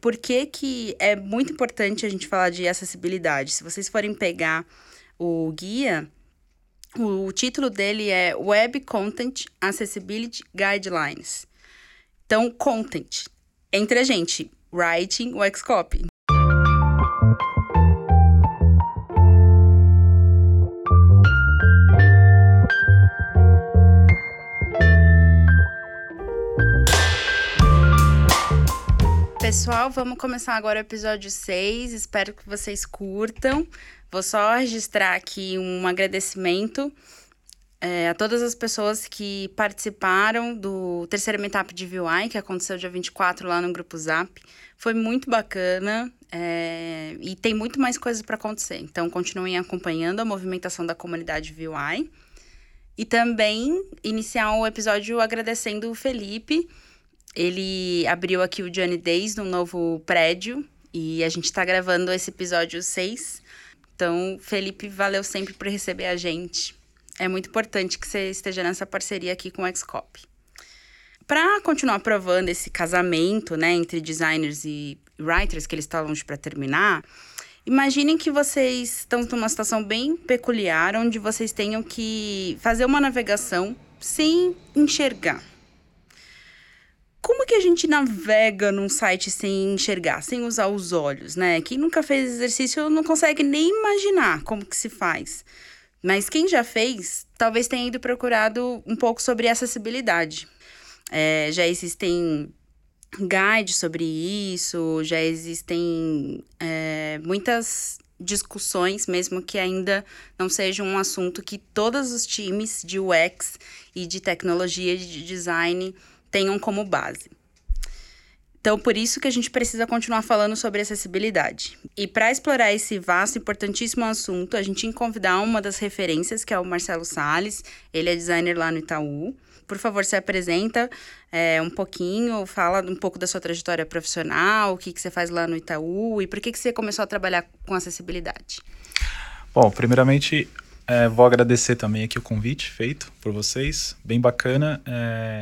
Por que, que é muito importante a gente falar de acessibilidade? Se vocês forem pegar o guia, o título dele é Web Content Accessibility Guidelines. Então, content. Entre a gente, writing, o Xcopy. Pessoal, vamos começar agora o episódio 6. Espero que vocês curtam. Vou só registrar aqui um agradecimento é, a todas as pessoas que participaram do terceiro meetup de VUI, que aconteceu dia 24 lá no Grupo Zap. Foi muito bacana é, e tem muito mais coisas para acontecer. Então, continuem acompanhando a movimentação da comunidade VUI. E também iniciar o episódio agradecendo o Felipe ele abriu aqui o Johnny Days no novo prédio e a gente está gravando esse episódio 6. Então, Felipe, valeu sempre por receber a gente. É muito importante que você esteja nessa parceria aqui com o Xcop. Para continuar provando esse casamento, né, entre designers e writers, que eles estão longe para terminar, imaginem que vocês estão numa situação bem peculiar, onde vocês tenham que fazer uma navegação sem enxergar como que a gente navega num site sem enxergar, sem usar os olhos, né? Quem nunca fez exercício não consegue nem imaginar como que se faz. Mas quem já fez, talvez tenha ido procurado um pouco sobre acessibilidade. É, já existem guides sobre isso, já existem é, muitas discussões, mesmo que ainda não seja um assunto que todos os times de UX e de tecnologia de design tenham como base. Então, por isso que a gente precisa continuar falando sobre acessibilidade. E para explorar esse vasto e importantíssimo assunto, a gente tem que convidar uma das referências, que é o Marcelo Sales. Ele é designer lá no Itaú. Por favor, se apresenta é, um pouquinho, fala um pouco da sua trajetória profissional, o que, que você faz lá no Itaú e por que, que você começou a trabalhar com acessibilidade. Bom, primeiramente, é, vou agradecer também aqui o convite feito por vocês, bem bacana.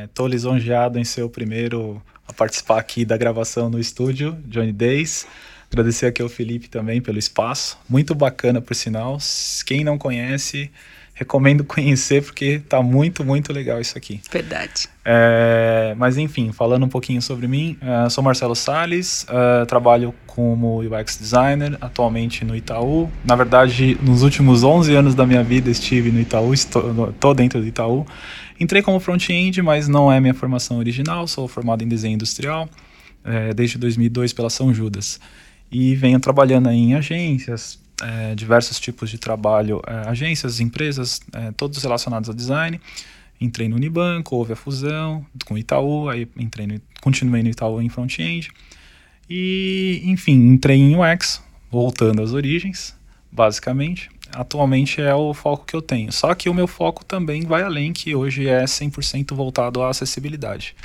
Estou é, lisonjeado em ser o primeiro a participar aqui da gravação no estúdio, Johnny Days. Agradecer aqui ao Felipe também pelo espaço, muito bacana por sinal. Quem não conhece, recomendo conhecer porque tá muito, muito legal isso aqui. Verdade. É, mas enfim, falando um pouquinho sobre mim, uh, sou Marcelo Sales, uh, trabalho como UX designer atualmente no Itaú. Na verdade, nos últimos 11 anos da minha vida estive no Itaú, estou, dentro do Itaú. Entrei como front-end, mas não é minha formação original, sou formado em desenho industrial é, desde 2002 pela São Judas. E venho trabalhando em agências, é, diversos tipos de trabalho, é, agências, empresas, é, todos relacionados a design. Entrei no Unibanco, houve a fusão com o Itaú, aí entrei no, continuei no Itaú em front-end. E, enfim, entrei em UX, voltando às origens, basicamente. Atualmente é o foco que eu tenho. Só que o meu foco também vai além, que hoje é 100% voltado à acessibilidade.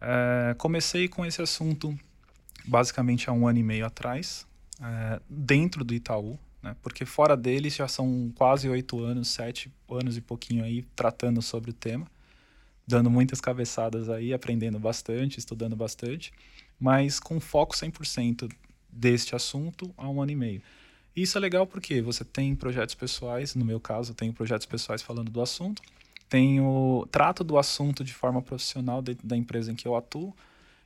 É, comecei com esse assunto basicamente há um ano e meio atrás, é, dentro do Itaú, né? porque fora deles já são quase oito anos, sete anos e pouquinho aí tratando sobre o tema, dando muitas cabeçadas aí, aprendendo bastante, estudando bastante, mas com foco 100% deste assunto há um ano e meio. Isso é legal porque você tem projetos pessoais, no meu caso, eu tenho projetos pessoais falando do assunto, tenho trato do assunto de forma profissional dentro da empresa em que eu atuo,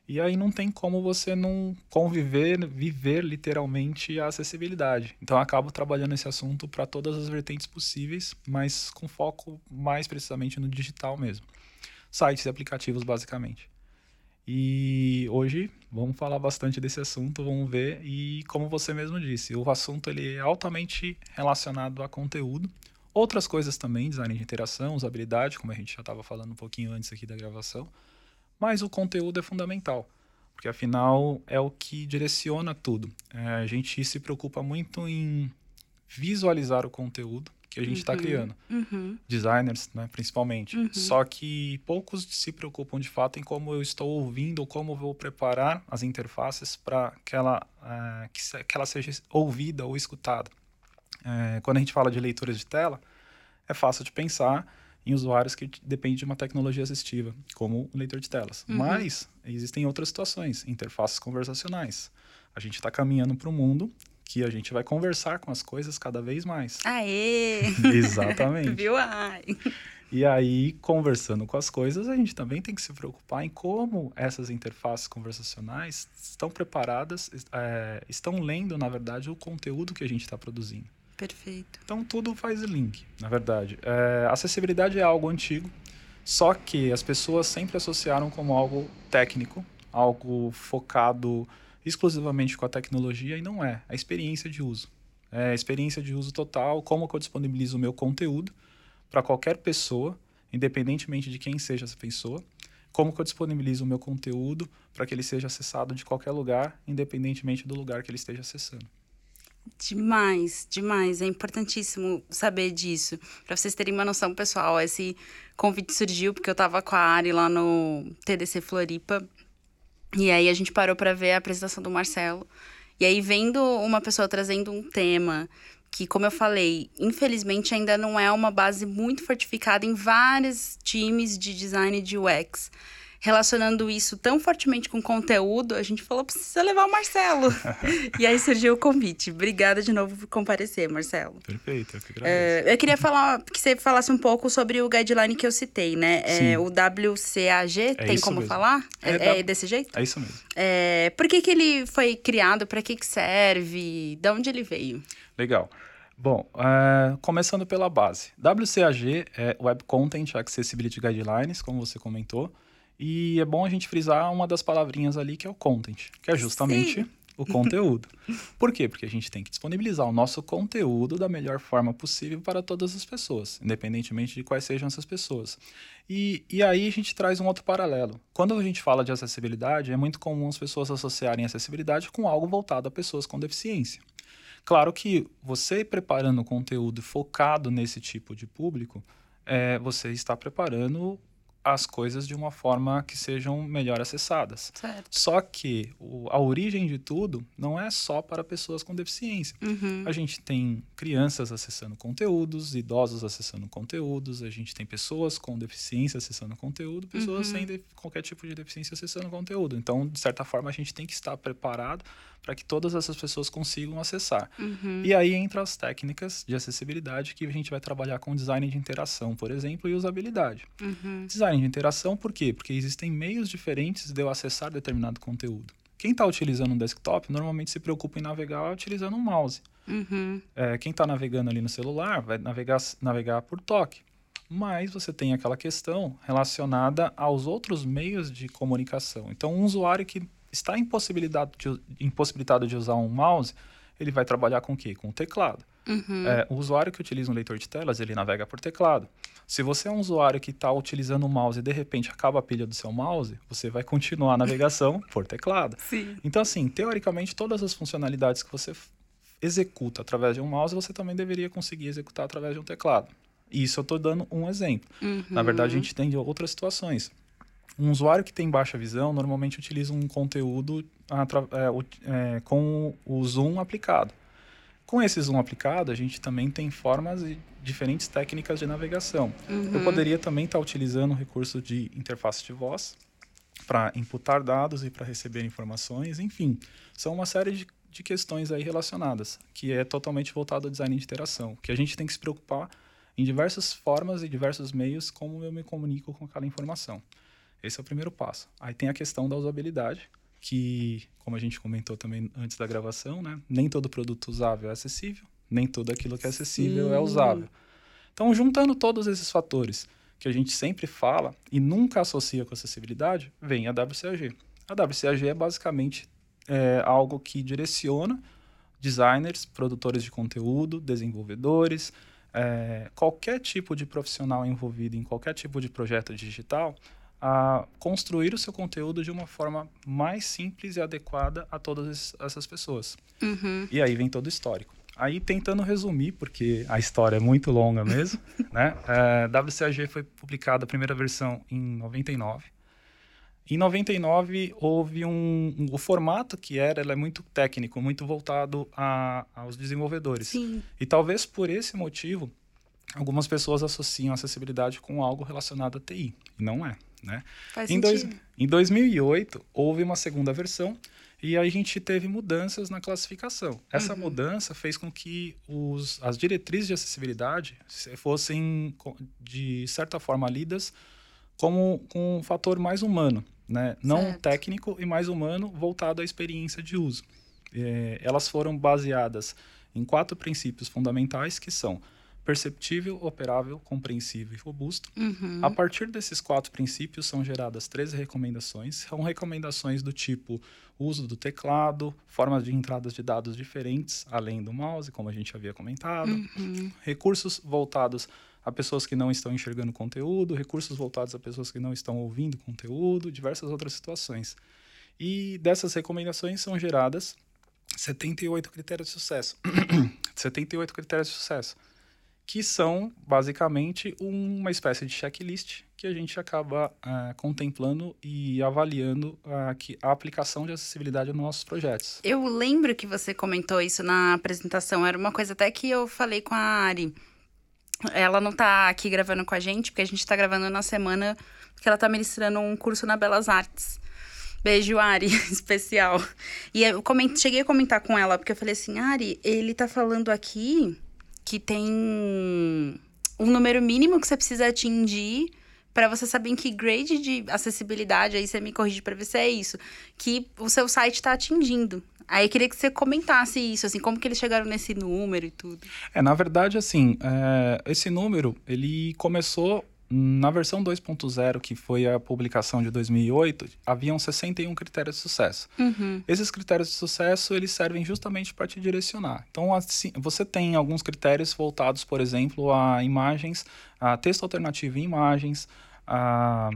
e aí não tem como você não conviver, viver literalmente a acessibilidade. Então eu acabo trabalhando esse assunto para todas as vertentes possíveis, mas com foco mais precisamente no digital mesmo. Sites e aplicativos basicamente. E hoje vamos falar bastante desse assunto, vamos ver e como você mesmo disse, o assunto ele é altamente relacionado a conteúdo. Outras coisas também, design de interação, usabilidade, como a gente já estava falando um pouquinho antes aqui da gravação mas o conteúdo é fundamental, porque afinal é o que direciona tudo. É, a gente se preocupa muito em visualizar o conteúdo que a gente está uhum, criando, uhum. designers, né, principalmente. Uhum. Só que poucos se preocupam de fato em como eu estou ouvindo ou como eu vou preparar as interfaces para que ela uh, que, que, ela seja ouvida ou escutada. É, quando a gente fala de leituras de tela, é fácil de pensar em usuários que dependem de uma tecnologia assistiva, como o leitor de telas. Uhum. Mas existem outras situações, interfaces conversacionais. A gente está caminhando para um mundo que a gente vai conversar com as coisas cada vez mais. Aê! Exatamente. Viu? Ai. E aí, conversando com as coisas, a gente também tem que se preocupar em como essas interfaces conversacionais estão preparadas, é, estão lendo, na verdade, o conteúdo que a gente está produzindo. Perfeito. Então, tudo faz link, na verdade. É, acessibilidade é algo antigo, só que as pessoas sempre associaram como algo técnico, algo focado exclusivamente com a tecnologia, e não é. A experiência de uso. É a experiência de uso total, como que eu disponibilizo o meu conteúdo para qualquer pessoa, independentemente de quem seja essa pessoa, como que eu disponibilizo o meu conteúdo para que ele seja acessado de qualquer lugar, independentemente do lugar que ele esteja acessando. Demais, demais. É importantíssimo saber disso. Para vocês terem uma noção, pessoal, esse convite surgiu porque eu estava com a Ari lá no TDC Floripa. E aí a gente parou para ver a apresentação do Marcelo. E aí, vendo uma pessoa trazendo um tema que, como eu falei, infelizmente ainda não é uma base muito fortificada em vários times de design de UX. Relacionando isso tão fortemente com conteúdo, a gente falou: precisa levar o Marcelo. e aí surgiu o convite. Obrigada de novo por comparecer, Marcelo. Perfeito, eu que agradeço. Uh, eu queria falar que você falasse um pouco sobre o guideline que eu citei, né? É, o WCAG, é tem como mesmo. falar? É, é, é, desse jeito? É isso mesmo. É, por que, que ele foi criado? Para que, que serve? De onde ele veio? Legal. Bom, uh, começando pela base. WCAG é Web Content Accessibility Guidelines, como você comentou. E é bom a gente frisar uma das palavrinhas ali que é o content, que é justamente Sim. o conteúdo. Por quê? Porque a gente tem que disponibilizar o nosso conteúdo da melhor forma possível para todas as pessoas, independentemente de quais sejam essas pessoas. E, e aí a gente traz um outro paralelo. Quando a gente fala de acessibilidade, é muito comum as pessoas associarem acessibilidade com algo voltado a pessoas com deficiência. Claro que você preparando conteúdo focado nesse tipo de público, é, você está preparando as coisas de uma forma que sejam melhor acessadas. Certo. Só que o, a origem de tudo não é só para pessoas com deficiência. Uhum. A gente tem crianças acessando conteúdos, idosos acessando conteúdos, a gente tem pessoas com deficiência acessando conteúdo, pessoas uhum. sem qualquer tipo de deficiência acessando conteúdo. Então, de certa forma, a gente tem que estar preparado para que todas essas pessoas consigam acessar. Uhum. E aí entra as técnicas de acessibilidade que a gente vai trabalhar com design de interação, por exemplo, e usabilidade. Uhum. Design de interação, por quê? Porque existem meios diferentes de eu acessar determinado conteúdo. Quem está utilizando um desktop normalmente se preocupa em navegar utilizando um mouse. Uhum. É, quem está navegando ali no celular vai navegar, navegar por toque. Mas você tem aquela questão relacionada aos outros meios de comunicação. Então, um usuário que está impossibilitado de, impossibilitado de usar um mouse, ele vai trabalhar com o quê? Com o teclado. Uhum. É, o usuário que utiliza um leitor de telas, ele navega por teclado. Se você é um usuário que está utilizando o mouse e de repente acaba a pilha do seu mouse, você vai continuar a navegação por teclado. Sim. Então, assim, teoricamente, todas as funcionalidades que você executa através de um mouse, você também deveria conseguir executar através de um teclado. Isso eu estou dando um exemplo. Uhum. Na verdade, a gente tem outras situações. Um usuário que tem baixa visão normalmente utiliza um conteúdo é, é, com o zoom aplicado. Com esse zoom aplicado, a gente também tem formas e diferentes técnicas de navegação. Uhum. Eu poderia também estar tá utilizando o recurso de interface de voz para imputar dados e para receber informações, enfim, são uma série de, de questões aí relacionadas, que é totalmente voltado ao design de interação, que a gente tem que se preocupar em diversas formas e diversos meios como eu me comunico com aquela informação. Esse é o primeiro passo. Aí tem a questão da usabilidade, que, como a gente comentou também antes da gravação, né? Nem todo produto usável é acessível, nem tudo aquilo que é acessível é Sim. é usável. Então, juntando todos esses fatores que a gente sempre fala e nunca associa com acessibilidade, vem a WCAG. A WCAG é basicamente é, algo que direciona designers, produtores de conteúdo, desenvolvedores, é, qualquer tipo de profissional envolvido em qualquer tipo de projeto digital a construir o seu conteúdo de uma forma mais simples e adequada a todas essas pessoas. Uhum. E aí vem todo o histórico. Aí tentando resumir, porque a história é muito longa mesmo, né? É, WCAG foi publicada a primeira versão em 99. Em 99 houve um, um, o formato que era, é muito técnico, muito voltado a, aos desenvolvedores. Sim. E talvez por esse motivo algumas pessoas associam acessibilidade com algo relacionado a TI, e não é. Né? Faz em, dois, em 2008, houve uma segunda versão e aí a gente teve mudanças na classificação. Essa uhum. mudança fez com que os, as diretrizes de acessibilidade fossem, de certa forma, lidas como com um fator mais humano, né? não técnico e mais humano voltado à experiência de uso. É, elas foram baseadas em quatro princípios fundamentais que são perceptível, operável, compreensível e robusto. Uhum. A partir desses quatro princípios são geradas 13 recomendações. São recomendações do tipo uso do teclado, formas de entradas de dados diferentes, além do mouse, como a gente havia comentado, uhum. recursos voltados a pessoas que não estão enxergando conteúdo, recursos voltados a pessoas que não estão ouvindo conteúdo, diversas outras situações. E dessas recomendações são geradas 78 critérios de sucesso. 78 critérios de sucesso que são basicamente uma espécie de checklist que a gente acaba uh, contemplando e avaliando que a aplicação de acessibilidade nos nossos projetos. Eu lembro que você comentou isso na apresentação, era uma coisa até que eu falei com a Ari. Ela não está aqui gravando com a gente, porque a gente está gravando na semana que ela está ministrando um curso na Belas Artes. Beijo, Ari, especial. E eu cheguei a comentar com ela, porque eu falei assim, Ari, ele está falando aqui que tem um número mínimo que você precisa atingir para você saber em que grade de acessibilidade, aí você me corrige para ver se é isso, que o seu site está atingindo. Aí eu queria que você comentasse isso, assim, como que eles chegaram nesse número e tudo. É, na verdade, assim, é, esse número, ele começou na versão 2.0, que foi a publicação de 2008, haviam 61 critérios de sucesso. Uhum. Esses critérios de sucesso, eles servem justamente para te direcionar. Então, assim, você tem alguns critérios voltados, por exemplo, a imagens, a texto alternativo em imagens, a,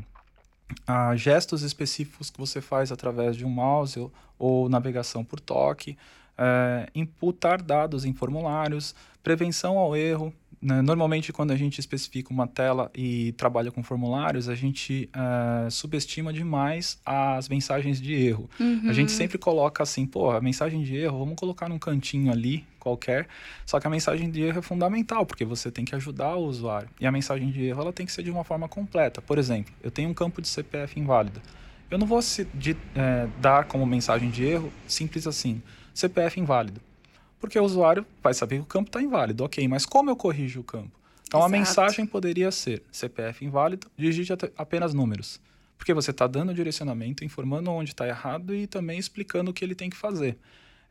a gestos específicos que você faz através de um mouse ou, ou navegação por toque, é, imputar dados em formulários, prevenção ao erro, normalmente, quando a gente especifica uma tela e trabalha com formulários, a gente uh, subestima demais as mensagens de erro. Uhum. A gente sempre coloca assim, pô, a mensagem de erro, vamos colocar num cantinho ali qualquer. Só que a mensagem de erro é fundamental, porque você tem que ajudar o usuário. E a mensagem de erro ela tem que ser de uma forma completa. Por exemplo, eu tenho um campo de CPF inválido. Eu não vou se, de, é, dar como mensagem de erro simples assim, CPF inválido porque o usuário vai saber que o campo está inválido. Ok, mas como eu corrijo o campo? Então Exato. a mensagem poderia ser CPF inválido, digite apenas números. Porque você está dando direcionamento, informando onde está errado e também explicando o que ele tem que fazer.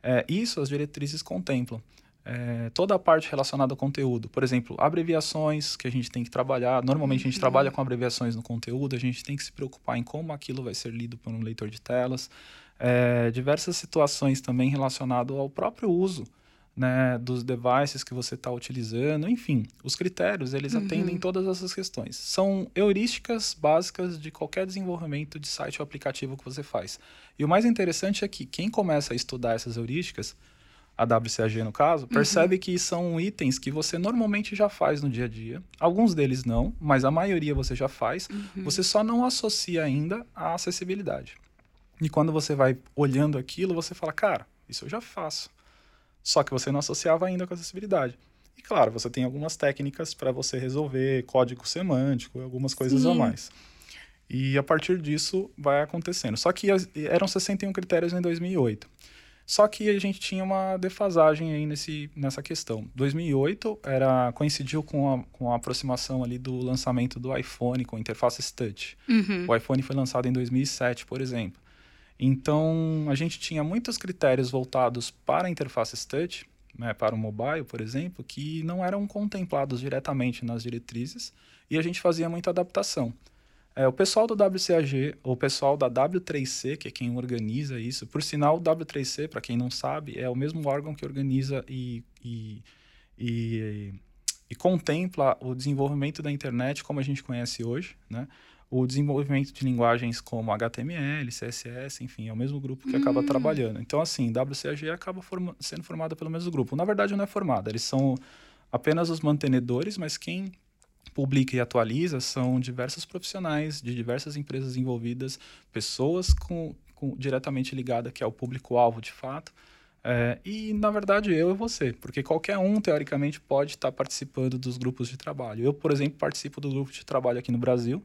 É, isso as diretrizes contemplam. É, toda a parte relacionada ao conteúdo. Por exemplo, abreviações que a gente tem que trabalhar. Normalmente a gente uhum. trabalha com abreviações no conteúdo, a gente tem que se preocupar em como aquilo vai ser lido por um leitor de telas. É, diversas situações também relacionadas ao próprio uso né, dos devices que você está utilizando, enfim, os critérios eles uhum. atendem todas essas questões. São heurísticas básicas de qualquer desenvolvimento de site ou aplicativo que você faz. E o mais interessante é que quem começa a estudar essas heurísticas, a WCAG no caso, uhum. percebe que são itens que você normalmente já faz no dia a dia. Alguns deles não, mas a maioria você já faz. Uhum. Você só não associa ainda à acessibilidade. E quando você vai olhando aquilo, você fala, cara, isso eu já faço. Só que você não associava ainda com acessibilidade. E claro, você tem algumas técnicas para você resolver código semântico, algumas coisas Sim. a mais. E a partir disso vai acontecendo. Só que eram 61 critérios em 2008. Só que a gente tinha uma defasagem aí nesse, nessa questão. 2008 era, coincidiu com a, com a aproximação ali do lançamento do iPhone com interface touch. Uhum. O iPhone foi lançado em 2007, por exemplo. Então, a gente tinha muitos critérios voltados para interfaces touch, né, para o mobile, por exemplo, que não eram contemplados diretamente nas diretrizes e a gente fazia muita adaptação. É, o pessoal do WCAG, o pessoal da W3C, que é quem organiza isso, por sinal, o W3C, para quem não sabe, é o mesmo órgão que organiza e, e, e, e contempla o desenvolvimento da internet como a gente conhece hoje, né? O desenvolvimento de linguagens como HTML, CSS, enfim, é o mesmo grupo que hum. acaba trabalhando. Então, assim, WCAG acaba forma sendo formada pelo mesmo grupo. Na verdade, não é formada, eles são apenas os mantenedores, mas quem publica e atualiza são diversos profissionais de diversas empresas envolvidas, pessoas com, com diretamente ligadas que é o público-alvo de fato, É, e, na verdade, eu e você, porque qualquer um, teoricamente, pode estar participando dos grupos de trabalho. Eu, por exemplo, participo do grupo de trabalho aqui no Brasil,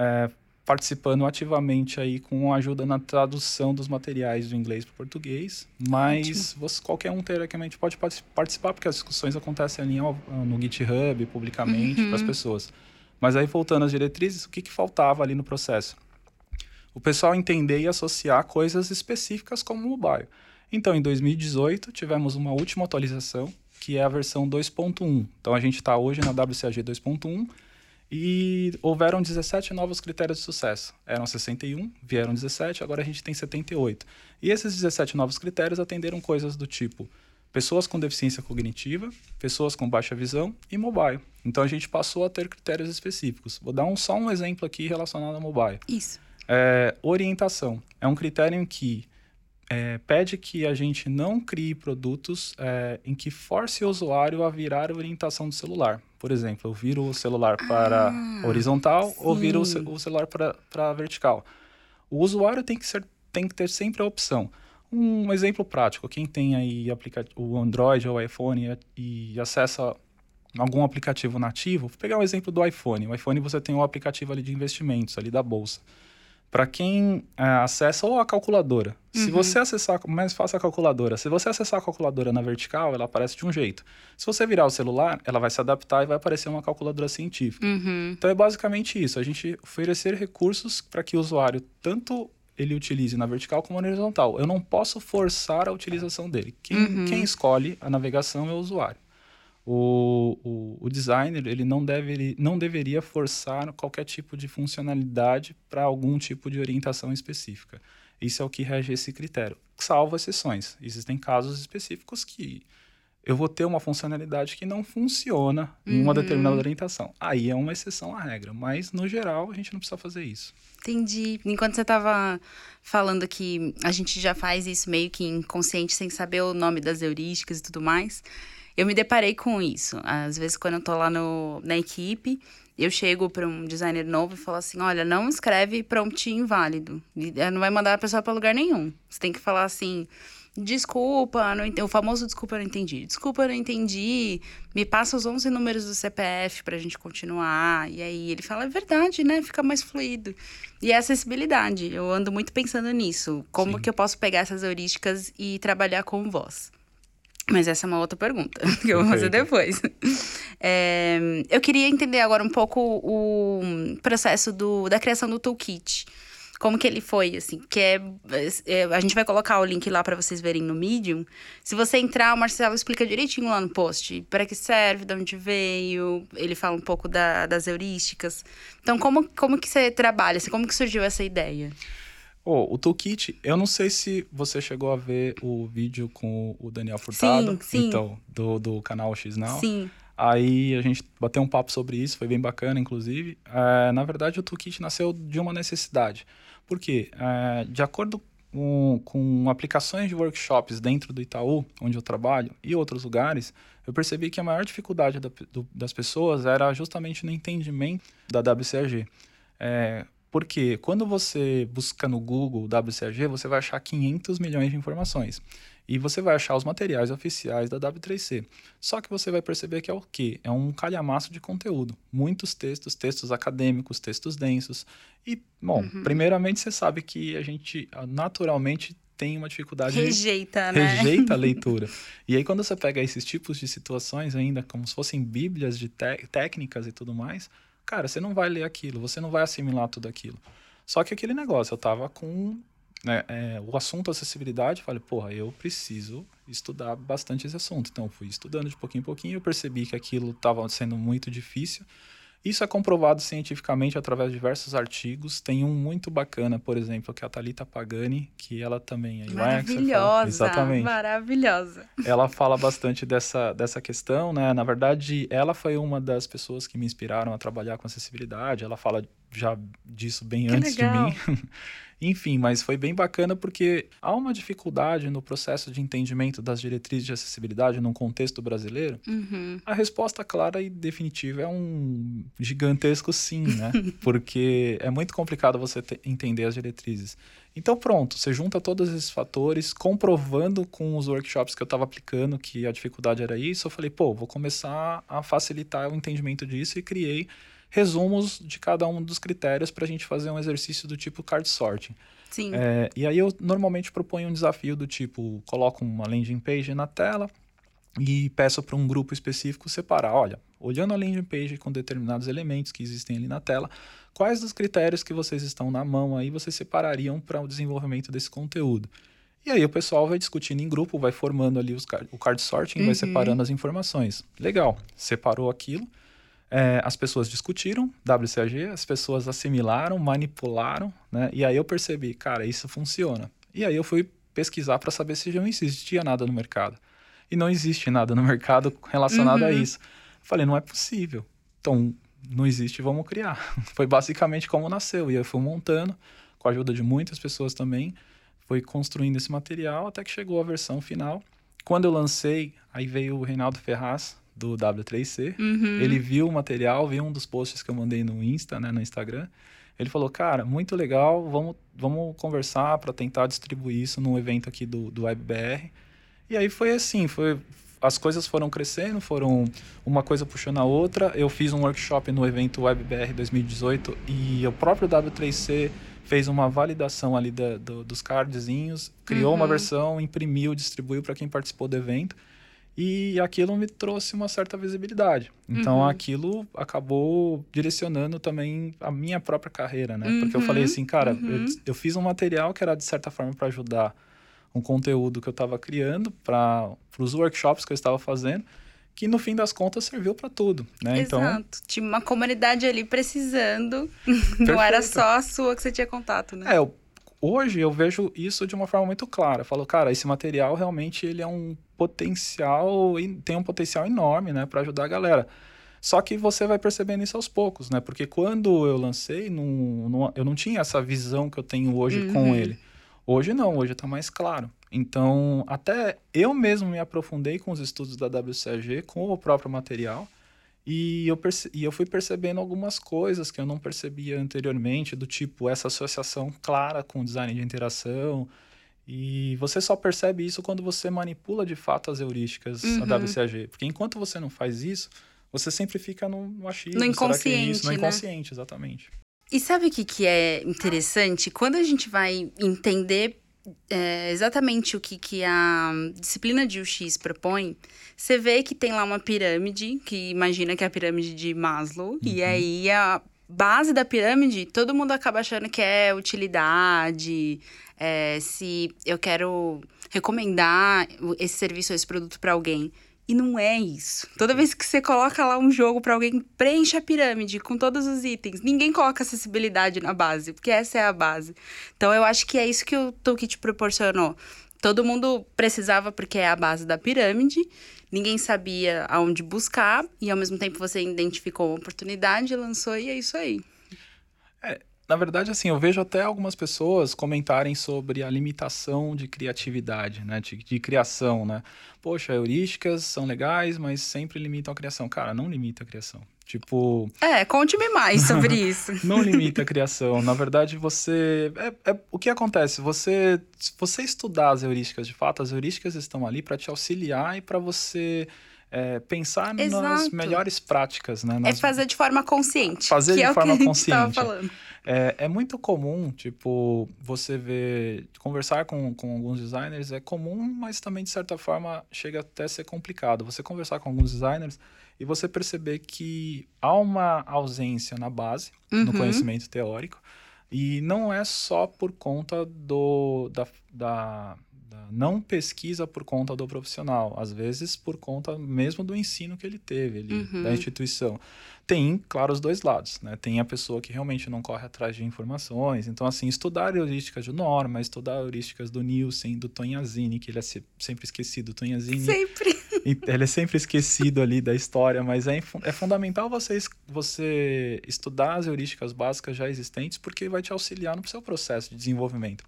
é, participando ativamente aí com ajuda na tradução dos materiais do inglês para o português, mas você, qualquer um, teoricamente, pode participar, porque as discussões acontecem ali no GitHub, publicamente, uhum. para as pessoas. Mas aí, voltando às diretrizes, o que, que faltava ali no processo? O pessoal entender e associar coisas específicas como mobile. Então, em 2018, tivemos uma última atualização, que é a versão 2.1. Então, a gente está hoje na WCAG 2.1 e houveram 17 novos critérios de sucesso. Eram 61, vieram 17, agora a gente tem 78. E esses 17 novos critérios atenderam coisas do tipo pessoas com deficiência cognitiva, pessoas com baixa visão e mobile. Então a gente passou a ter critérios específicos. Vou dar um, só um exemplo aqui relacionado a mobile. Isso. É, orientação. É um critério em que é, pede que a gente não crie produtos é, em que force o usuário a virar a orientação do celular. Por exemplo, eu viro o celular para ah, horizontal sim. ou viro o, ce o celular para, para vertical. O usuário tem que, ser, tem que ter sempre a opção. Um exemplo prático, quem tem aí o Android ou o iPhone e, e acessa algum aplicativo nativo, vou pegar um exemplo do iPhone. O iPhone você tem um aplicativo ali de investimentos, ali da bolsa para quem é, acessa ou a calculadora. Uhum. Se você acessar, mais fácil a calculadora. Se você acessar a calculadora na vertical, ela aparece de um jeito. Se você virar o celular, ela vai se adaptar e vai aparecer uma calculadora científica. Uhum. Então é basicamente isso. A gente oferecer recursos para que o usuário tanto ele utilize na vertical como na horizontal. Eu não posso forçar a utilização dele. Quem, uhum. quem escolhe a navegação é o usuário o, o, o, designer ele não, deve, ele não deveria forçar qualquer tipo de funcionalidade para algum tipo de orientação específica. Isso é o que rege esse critério, salvo exceções. Existem casos específicos que eu vou ter uma funcionalidade que não funciona uhum. em uma uhum. determinada orientação. Aí é uma exceção à regra, mas no geral a gente não precisa fazer isso. Entendi. Enquanto você estava falando que a gente já faz isso meio que inconsciente, sem saber o nome das heurísticas e tudo mais, eu me deparei com isso. Às vezes, quando eu tô lá no, na equipe, eu chego para um designer novo e falo assim: olha, não escreve prompt inválido. Eh, não vai mandar a pessoa para lugar nenhum. Você tem que falar assim. Desculpa, não o famoso desculpa, eu não entendi. Desculpa, eu não entendi. Me passa os 11 números do CPF pra gente continuar. E aí ele fala, é verdade, né? Fica mais fluido. E é acessibilidade. Eu ando muito pensando nisso. Como Sim. que eu posso pegar essas heurísticas e trabalhar com voz? Mas essa é uma outra pergunta que eu vou fazer depois. É, eu queria entender agora um pouco o processo do, da criação do toolkit. Como que ele foi, assim, que é, é a gente vai colocar o link lá para vocês verem no Medium. Se você entrar, o Marcelo explica direitinho lá no post para que serve, de onde veio, ele fala um pouco da, das heurísticas. Então, como, como que você trabalha, assim, como que surgiu essa ideia? Oh, o Toolkit, eu não sei se você chegou a ver o vídeo com o Daniel Furtado. Sim, sim. Então, do, do canal X Now. Sim. Aí a gente bateu um papo sobre isso, foi bem bacana, inclusive. É, na verdade, o Toolkit nasceu de uma necessidade. Por quê? É, de acordo com, com aplicações de workshops dentro do Itaú, onde eu trabalho, e outros lugares, eu percebi que a maior dificuldade da, do, das pessoas era justamente no entendimento da WCAG. É, porque quando você busca no Google WCAG, você vai achar 500 milhões de informações. E você vai achar os materiais oficiais da W3C. Só que você vai perceber que é o quê? É um calhamaço de conteúdo. Muitos textos, textos acadêmicos, textos densos. E, bom, uhum. primeiramente você sabe que a gente ah, naturalmente tem uma dificuldade. Rejeita, né? Rejeita a leitura. e aí, quando você pega esses tipos de situações, ainda como se fossem bíblias de técnicas e tudo mais, cara, você não vai ler aquilo, você não vai assimilar tudo aquilo. Só que aquele negócio, eu tava com né, é, o assunto acessibilidade, falei, porra, eu preciso estudar bastante esse assunto. Então, fui estudando de pouquinho em pouquinho, eu percebi que aquilo estava sendo muito difícil. Isso é comprovado cientificamente através de diversos artigos. Tem um muito bacana, por exemplo, que é a Talita Pagani, que ela também é. Maravilhosa, exatamente. maravilhosa. Ela fala bastante dessa, dessa questão, né? Na verdade, ela foi uma das pessoas que me inspiraram a trabalhar com acessibilidade. Ela fala já disso bem Que antes legal. de mim. Enfim, mas foi bem bacana porque há uma dificuldade no processo de entendimento das diretrizes de acessibilidade num contexto brasileiro. Uhum. A resposta clara e definitiva é um gigantesco sim, né? Porque é muito complicado você te- entender as diretrizes. Então, pronto, você junta todos esses fatores, comprovando com os workshops que eu estava aplicando que a dificuldade era isso. Eu falei, pô, vou começar a facilitar o entendimento disso e criei resumos de cada um dos critérios para a gente fazer um exercício do tipo card sorting. Sim. É, e aí eu normalmente proponho um desafio do tipo, coloco uma landing page na tela e peço para um grupo específico separar, olha, olhando a landing page com determinados elementos que existem ali na tela, quais dos critérios que vocês estão na mão aí vocês separariam para o desenvolvimento desse conteúdo. E aí o pessoal vai discutindo em grupo, vai formando ali os card, o card sorting, vai Uhum. separando as informações. Legal, separou aquilo. É, as pessoas discutiram WCAG, as pessoas assimilaram, manipularam, né? E aí eu percebi, cara, isso funciona. E aí eu fui pesquisar para saber se já não existia nada no mercado. E não existe nada no mercado relacionado a Uhum. isso. Falei, não é possível. Então, não existe, vamos criar. Foi basicamente como nasceu. E eu fui montando, com a ajuda de muitas pessoas também, foi construindo esse material até que chegou a versão final. Quando eu lancei, aí veio o Reinaldo Ferraz, do W3C. Uhum. Ele viu o material, viu um dos posts que eu mandei no Insta, né, no Instagram. Ele falou, cara, muito legal, vamos, vamos conversar para tentar distribuir isso num evento aqui do, do WebBR. E aí foi assim, foi, as coisas foram crescendo, foram uma coisa puxando a outra. Eu fiz um workshop no evento WebBR 2018 e o próprio W3C fez uma validação ali da, do- dos cardzinhos, criou uma Uhum. versão, imprimiu, distribuiu para quem participou do evento. E aquilo me trouxe uma certa visibilidade. Então Uhum. aquilo acabou direcionando também a minha própria carreira, né? Porque eu Uhum, falei assim, cara, uhum. eu, eu fiz um material que era de certa forma para ajudar um conteúdo que eu estava criando para os workshops que eu estava fazendo, que no fim das contas serviu para tudo, né? Então, Exato. Tinha uma comunidade ali precisando. Não era só a sua que você tinha contato, né? É, eu- hoje eu vejo isso de uma forma muito clara. Eu falo, cara, esse material realmente ele é um potencial, tem um potencial enorme, né, para ajudar a galera. Só que você vai percebendo isso aos poucos, né? Porque quando eu lancei, não, não- eu não tinha essa visão que eu tenho hoje Uhum. com ele. Hoje não, hoje está mais claro. Então, até eu mesmo me aprofundei com os estudos da WCAG, com o próprio material, e eu, e eu fui percebendo algumas coisas que eu não percebia anteriormente, do tipo essa associação clara com o design de interação. E você só percebe isso quando você manipula de fato as heurísticas Uhum. da WCAG. Porque enquanto você não faz isso, você sempre fica no, no achismo. No que é isso? inconsciente, No né? inconsciente, exatamente. E sabe o que, que é interessante? Quando a gente vai entender é, exatamente o que, que a disciplina de UX propõe, você vê que tem lá uma pirâmide, que imagina que é a pirâmide de Maslow, e aí a base da pirâmide, todo mundo acaba achando que é utilidade, é, se eu quero recomendar esse serviço ou esse produto para alguém. E não é isso. Toda vez que você coloca lá um jogo para alguém, preenche a pirâmide com todos os itens. Ninguém coloca acessibilidade na base, porque essa é a base. Então eu acho que é isso que o Toolkit proporcionou. Todo mundo precisava porque é a base da pirâmide. Ninguém sabia aonde buscar e ao mesmo tempo você identificou uma oportunidade, lançou e é isso aí. Na verdade, assim, eu vejo até algumas pessoas comentarem sobre a limitação de criatividade, né? De, de criação, né? Poxa, heurísticas são legais, mas sempre limitam a criação. Cara, não limita a criação. Tipo, É, conte-me mais sobre isso. não limita a criação. Na verdade, você. É, é- o que acontece? Você, se você estudar as heurísticas de fato, as heurísticas estão ali para te auxiliar e para você é, pensar nas Exato. melhores práticas, né? É Nas- fazer de forma consciente. Fazer de é forma consciente. É, é muito comum, tipo, você ver, conversar com, com alguns designers é comum, mas também, de certa forma, chega até a ser complicado. Você conversar com alguns designers e você perceber que há uma ausência na base, no Uhum. conhecimento teórico, e não é só por conta do, da, da, da não pesquisa por conta do profissional, às vezes por conta mesmo do ensino que ele teve ali, Uhum. da instituição. Tem, claro, os dois lados, né? Tem a pessoa que realmente não corre atrás de informações, então, assim, estudar heurísticas de Norma, estudar heurísticas do Nielsen, do Tonhazini, que ele é se- sempre esquecido, Tonhazini, Sempre. ele é sempre esquecido ali da história, mas é, é fundamental você, você estudar as heurísticas básicas já existentes, porque vai te auxiliar no seu processo de desenvolvimento.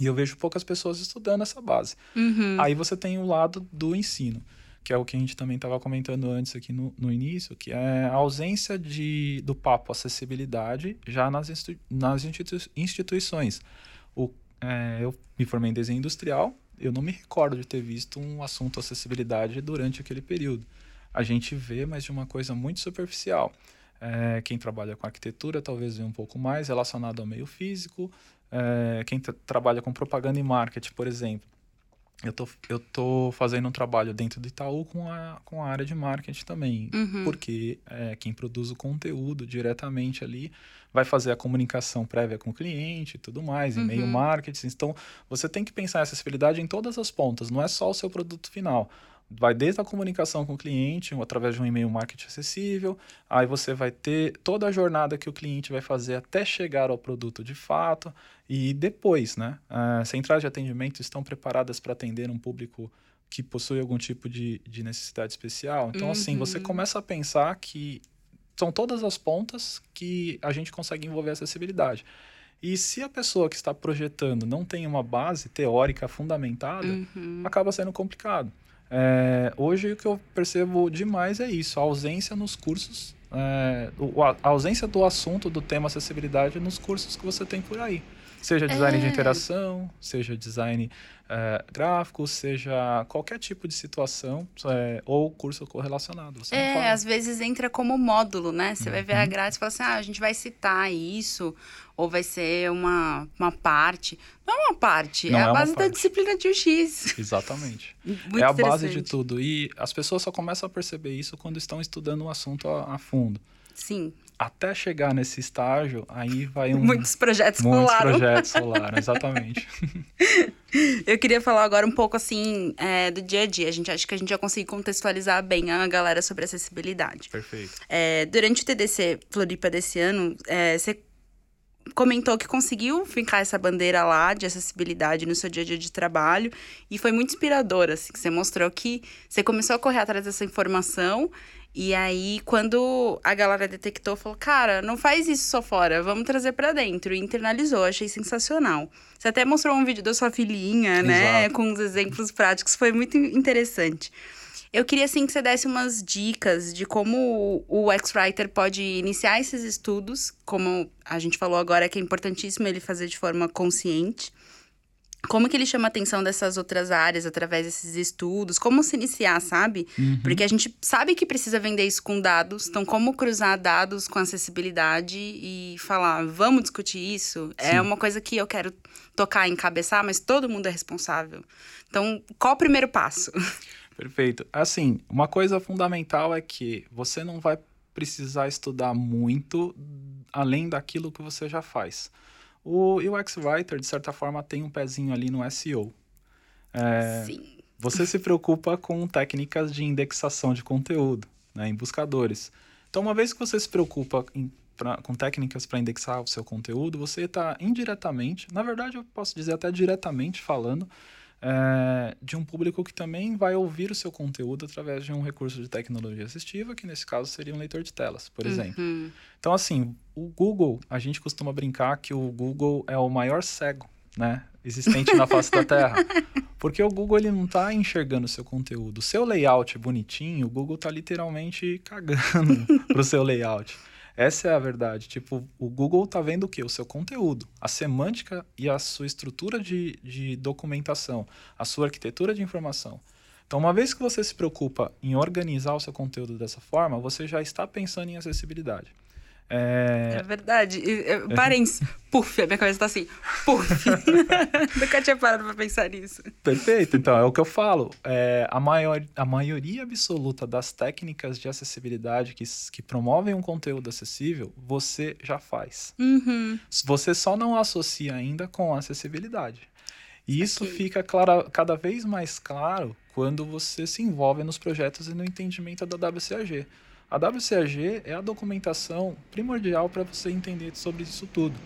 E eu vejo poucas pessoas estudando essa base. Uhum. Aí você tem o lado do ensino, que é o que a gente também estava comentando antes aqui no, no início, que é a ausência de, do papo acessibilidade já nas, nas institu instituições. O, é, eu me formei em desenho industrial, eu não me recordo de ter visto um assunto acessibilidade durante aquele período. A gente vê, mas de uma coisa muito superficial. É, quem trabalha com arquitetura talvez veja um pouco mais relacionado ao meio físico. É, quem trabalha com propaganda e marketing, por exemplo, eu tô, eu tô fazendo um trabalho dentro do Itaú com a, com a área de marketing também. Uhum. Porque é, quem produz o conteúdo diretamente ali vai fazer a comunicação prévia com o cliente e tudo mais, e-mail Uhum. marketing. Então, você tem que pensar a acessibilidade em todas as pontas, não é só o seu produto final. Vai desde a comunicação com o cliente, através de um e-mail marketing acessível, aí você vai ter toda a jornada que o cliente vai fazer até chegar ao produto de fato, e depois, né? As centrais de atendimento estão preparadas para atender um público que possui algum tipo de, de necessidade especial. Então, assim, você Uhum. começa a pensar que são todas as pontas que a gente consegue envolver a acessibilidade. E se a pessoa que está projetando não tem uma base teórica fundamentada, Uhum. acaba sendo complicado. É, hoje o que eu percebo demais é isso, a ausência nos cursos, é, a ausência do assunto do tema acessibilidade nos cursos que você tem por aí. Seja design de É. interação, seja design é, gráfico, seja qualquer tipo de situação é, ou curso correlacionado. Você É, às vezes entra como módulo, né? Você vai ver a Uhum. grade e fala assim: ah, a gente vai citar isso, ou vai ser uma, uma parte. Não é uma parte, Não é é a uma base da disciplina de UX. Exatamente. Muito é a base de tudo. E as pessoas só começam a perceber isso quando estão estudando o assunto a, a fundo. Sim, Até chegar nesse estágio, aí vai um. muitos projetos muitos rolaram. projetos rolaram, exatamente. Eu queria falar agora um pouco assim é, do dia a dia. A gente acha que a gente já conseguiu contextualizar bem a galera sobre acessibilidade. Perfeito. É, durante o TDC Floripa desse ano, é, você comentou que conseguiu fincar essa bandeira lá de acessibilidade no seu dia a dia de trabalho e foi muito inspirador, assim, que você mostrou que você começou a correr atrás dessa informação e aí quando a galera detectou, falou, cara, não faz isso só fora, vamos trazer pra dentro e internalizou, achei sensacional. Você até mostrou um vídeo da sua filhinha, né, Exato. com uns exemplos práticos, foi muito interessante. Eu queria, assim, que você desse umas dicas de como o X-Writer pode iniciar esses estudos, como a gente falou agora que é importantíssimo ele fazer de forma consciente. Como que ele chama a atenção dessas outras áreas através desses estudos? Como se iniciar, sabe? Uhum. Porque a gente sabe que precisa vender isso com dados. Então, como cruzar dados com acessibilidade e falar, vamos discutir isso? É Sim. uma coisa que eu quero tocar, encabeçar, mas todo mundo é responsável. Então, qual o primeiro passo? Perfeito. Assim, uma coisa fundamental é que você não vai precisar estudar muito além daquilo que você já faz. O UX Writer, de certa forma, tem um pezinho ali no SEO. É, Sim. Você se preocupa com técnicas de indexação de conteúdo, né, em buscadores. Então, uma vez que você se preocupa em- pra- com técnicas para indexar o seu conteúdo, você está indiretamente, na verdade, eu posso dizer até diretamente falando, é, de um público que também vai ouvir o seu conteúdo através de um recurso de tecnologia assistiva, que nesse caso seria um leitor de telas, por exemplo. Uhum. Então, assim, o Google, a gente costuma brincar que o Google é o maior cego, né, existente na face da Terra. Porque o Google ele não está enxergando o seu conteúdo. O seu layout bonitinho, o Google está literalmente cagando pro seu layout. Essa é a verdade. Tipo, o Google tá vendo o quê? O seu conteúdo, a semântica e a sua estrutura de, de documentação, a sua arquitetura de informação. Então, uma vez que você se preocupa em organizar o seu conteúdo dessa forma, você já está pensando em acessibilidade. É É, verdade. Eu- Parênteses. Puf, a minha cabeça tá assim. Puf. Nunca tinha parado pra pensar nisso. Perfeito, então é o que eu falo. É, a, maior, a maioria absoluta das técnicas de acessibilidade que, que promovem um conteúdo acessível, você já faz. Uhum. Você só não associa ainda com acessibilidade. E isso Ok. fica clara, cada vez mais claro quando você se envolve nos projetos e no entendimento da WCAG. A WCAG é a documentação primordial para você entender sobre isso tudo.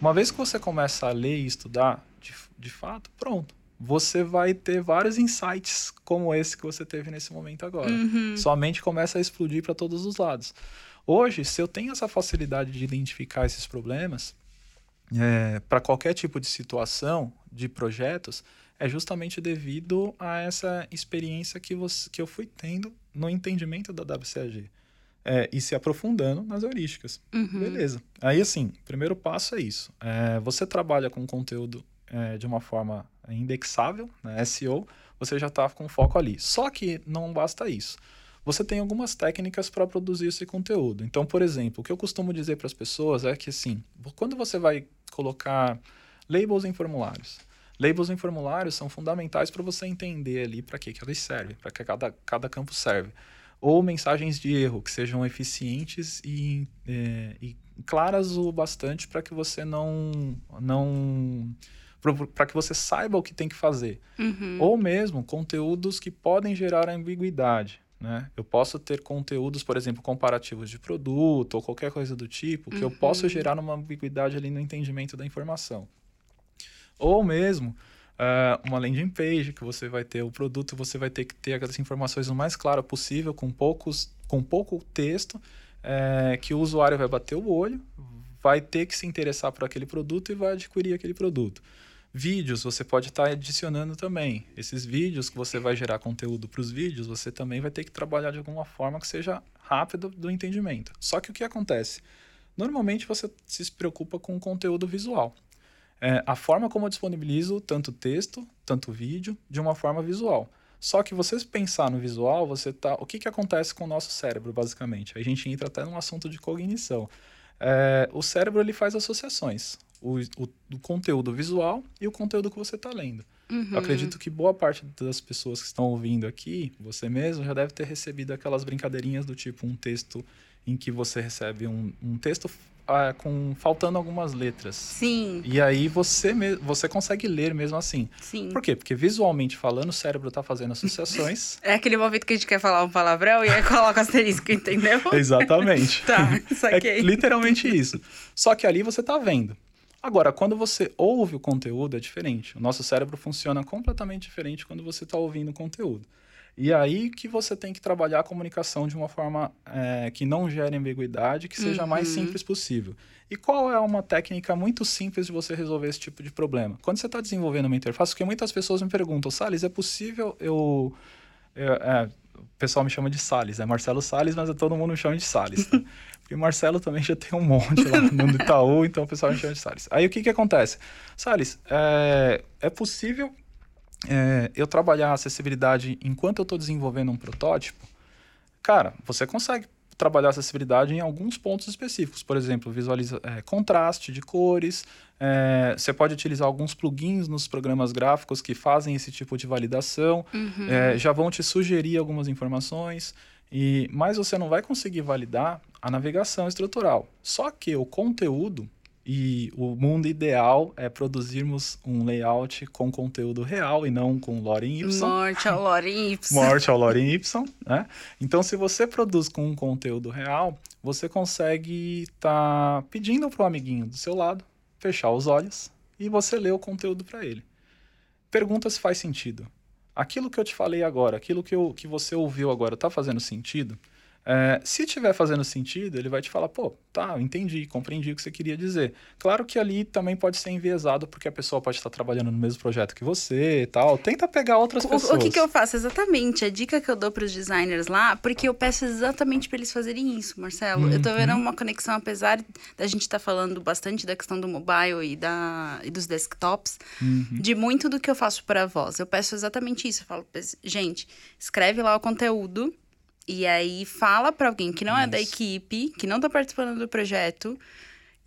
Uma vez que você começa a ler e estudar, de, de fato, pronto. você vai ter vários insights como esse que você teve nesse momento agora. Uhum. Sua mente começa a explodir para todos os lados. Hoje, se eu tenho essa facilidade de identificar esses problemas, é, para qualquer tipo de situação, de projetos, é justamente devido a essa experiência que, você, que eu fui tendo no entendimento da WCAG. É, e se aprofundando nas heurísticas. Uhum. Beleza. Aí, assim, primeiro passo é isso. É, você trabalha com conteúdo é, de uma forma indexável, né, SEO, você já está com foco ali. Só que não basta isso. Você tem algumas técnicas para produzir esse conteúdo. Então, por exemplo, o que eu costumo dizer para as pessoas é que, assim, quando você vai colocar labels em formulários, labels em formulários são fundamentais para você entender ali para que, que eles servem, para que cada, cada campo serve ou mensagens de erro que sejam eficientes e, é, e claras o bastante para que você não não para que você saiba o que tem que fazer Uhum. ou mesmo conteúdos que podem gerar ambiguidade né? Eu posso ter conteúdos, por exemplo, comparativos de produto ou qualquer coisa do tipo, que eu posso gerar uma ambiguidade ali no entendimento da informação. Ou mesmo uh, uma landing page que você vai ter o produto, você vai ter que ter aquelas informações o mais claro possível, com, poucos, com pouco texto, é, que o usuário vai bater o olho, vai ter que se interessar por aquele produto e vai adquirir aquele produto. Vídeos, você pode estar tá adicionando também. Esses vídeos que você vai gerar conteúdo para os vídeos, você também vai ter que trabalhar de alguma forma que seja rápido do entendimento. Só que o que acontece? Normalmente você se preocupa com o conteúdo visual é, a forma como eu disponibilizo tanto texto, tanto vídeo, de uma forma visual. Só que você pensar no visual, você tá. O que, que acontece com o nosso cérebro, basicamente? A gente entra até num assunto de cognição. É, o cérebro ele faz associações. O, o, o, conteúdo visual e o conteúdo que você está lendo. Uhum. Eu acredito que boa parte das pessoas que estão ouvindo aqui, você mesmo, já deve ter recebido aquelas brincadeirinhas do tipo um texto em que você recebe um, um texto ah, com faltando algumas letras. Sim. E aí você, você consegue ler mesmo assim. Sim. Por quê? Porque visualmente falando, o cérebro está fazendo associações. é aquele momento que a gente quer falar um palavrão e aí coloca asterisco, entendeu? Exatamente. tá, saquei. É literalmente isso. Só que ali você está vendo. Agora, quando você ouve o conteúdo, é diferente. O nosso cérebro funciona completamente diferente quando você está ouvindo o conteúdo. E aí que você tem que trabalhar a comunicação de uma forma é, que não gere ambiguidade, que seja uhum. mais simples possível. E qual é uma técnica muito simples de você resolver esse tipo de problema? Quando você está desenvolvendo uma interface, porque muitas pessoas me perguntam, Salles, é possível eu. eu é, o pessoal me chama de Salles, é Marcelo Salles, mas todo mundo me chama de Salles. Tá? Porque Marcelo também já tem um monte lá no Itaú, então o pessoal me chama de Salles. Aí o que, que acontece? Salles, é, é possível é, eu trabalhar a acessibilidade enquanto eu estou desenvolvendo um protótipo, cara, você consegue trabalhar acessibilidade em alguns pontos específicos. Por exemplo, visualiza é, contraste de cores. É, você pode utilizar alguns plugins nos programas gráficos que fazem esse tipo de validação. Uhum. É, já vão te sugerir algumas informações. E, mas você não vai conseguir validar a navegação estrutural. Só que o conteúdo e o mundo ideal é produzirmos um layout com conteúdo real e não com lore em Y. Morte ao lore em Y. Morte ao lore em Y, né? Então, se você produz com um conteúdo real, você consegue estar tá pedindo para o amiguinho do seu lado fechar os olhos e você ler o conteúdo para ele. Pergunta se faz sentido. Aquilo que eu te falei agora, aquilo que, eu, que você ouviu agora, está fazendo sentido? É, se tiver fazendo sentido, ele vai te falar, pô, tá, entendi, compreendi o que você queria dizer. Claro que ali também pode ser enviesado, porque a pessoa pode estar trabalhando no mesmo projeto que você e tal. Tenta pegar outras o, pessoas. O que, que eu faço? Exatamente. A dica que eu dou para os designers lá, porque eu peço exatamente para eles fazerem isso, Marcelo. Uhum. Eu tô vendo uma conexão, apesar da gente estar tá falando bastante da questão do mobile e, da, e dos desktops, uhum. de muito do que eu faço para a voz. Eu peço exatamente isso. Eu falo, gente, escreve lá o conteúdo e aí fala para alguém que não é da equipe, que não tá participando do projeto,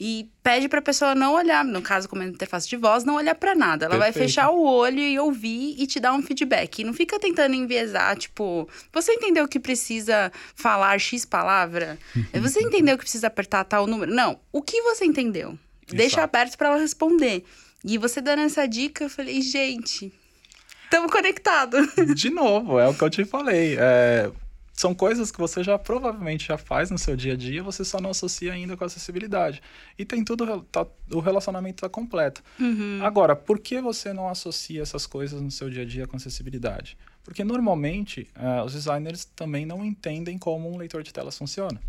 e pede para a pessoa não olhar, no caso como interface de voz, não olhar para nada. Ela Perfeito. vai fechar o olho e ouvir e te dar um feedback. E não fica tentando enviesar, tipo, você entendeu que precisa falar X palavra? você entendeu que precisa apertar tal número? Não, o que você entendeu? Exato. Deixa aberto para ela responder. E você dando essa dica, eu falei, gente, estamos conectados. De novo, é o que eu te falei. É, são coisas que você já provavelmente já faz no seu dia a dia, você só não associa ainda com acessibilidade. E tem tudo, tá, o relacionamento está completo. Uhum. Agora, por que você não associa essas coisas no seu dia a dia com acessibilidade? Porque normalmente uh, os designers também não entendem como um leitor de telas funciona.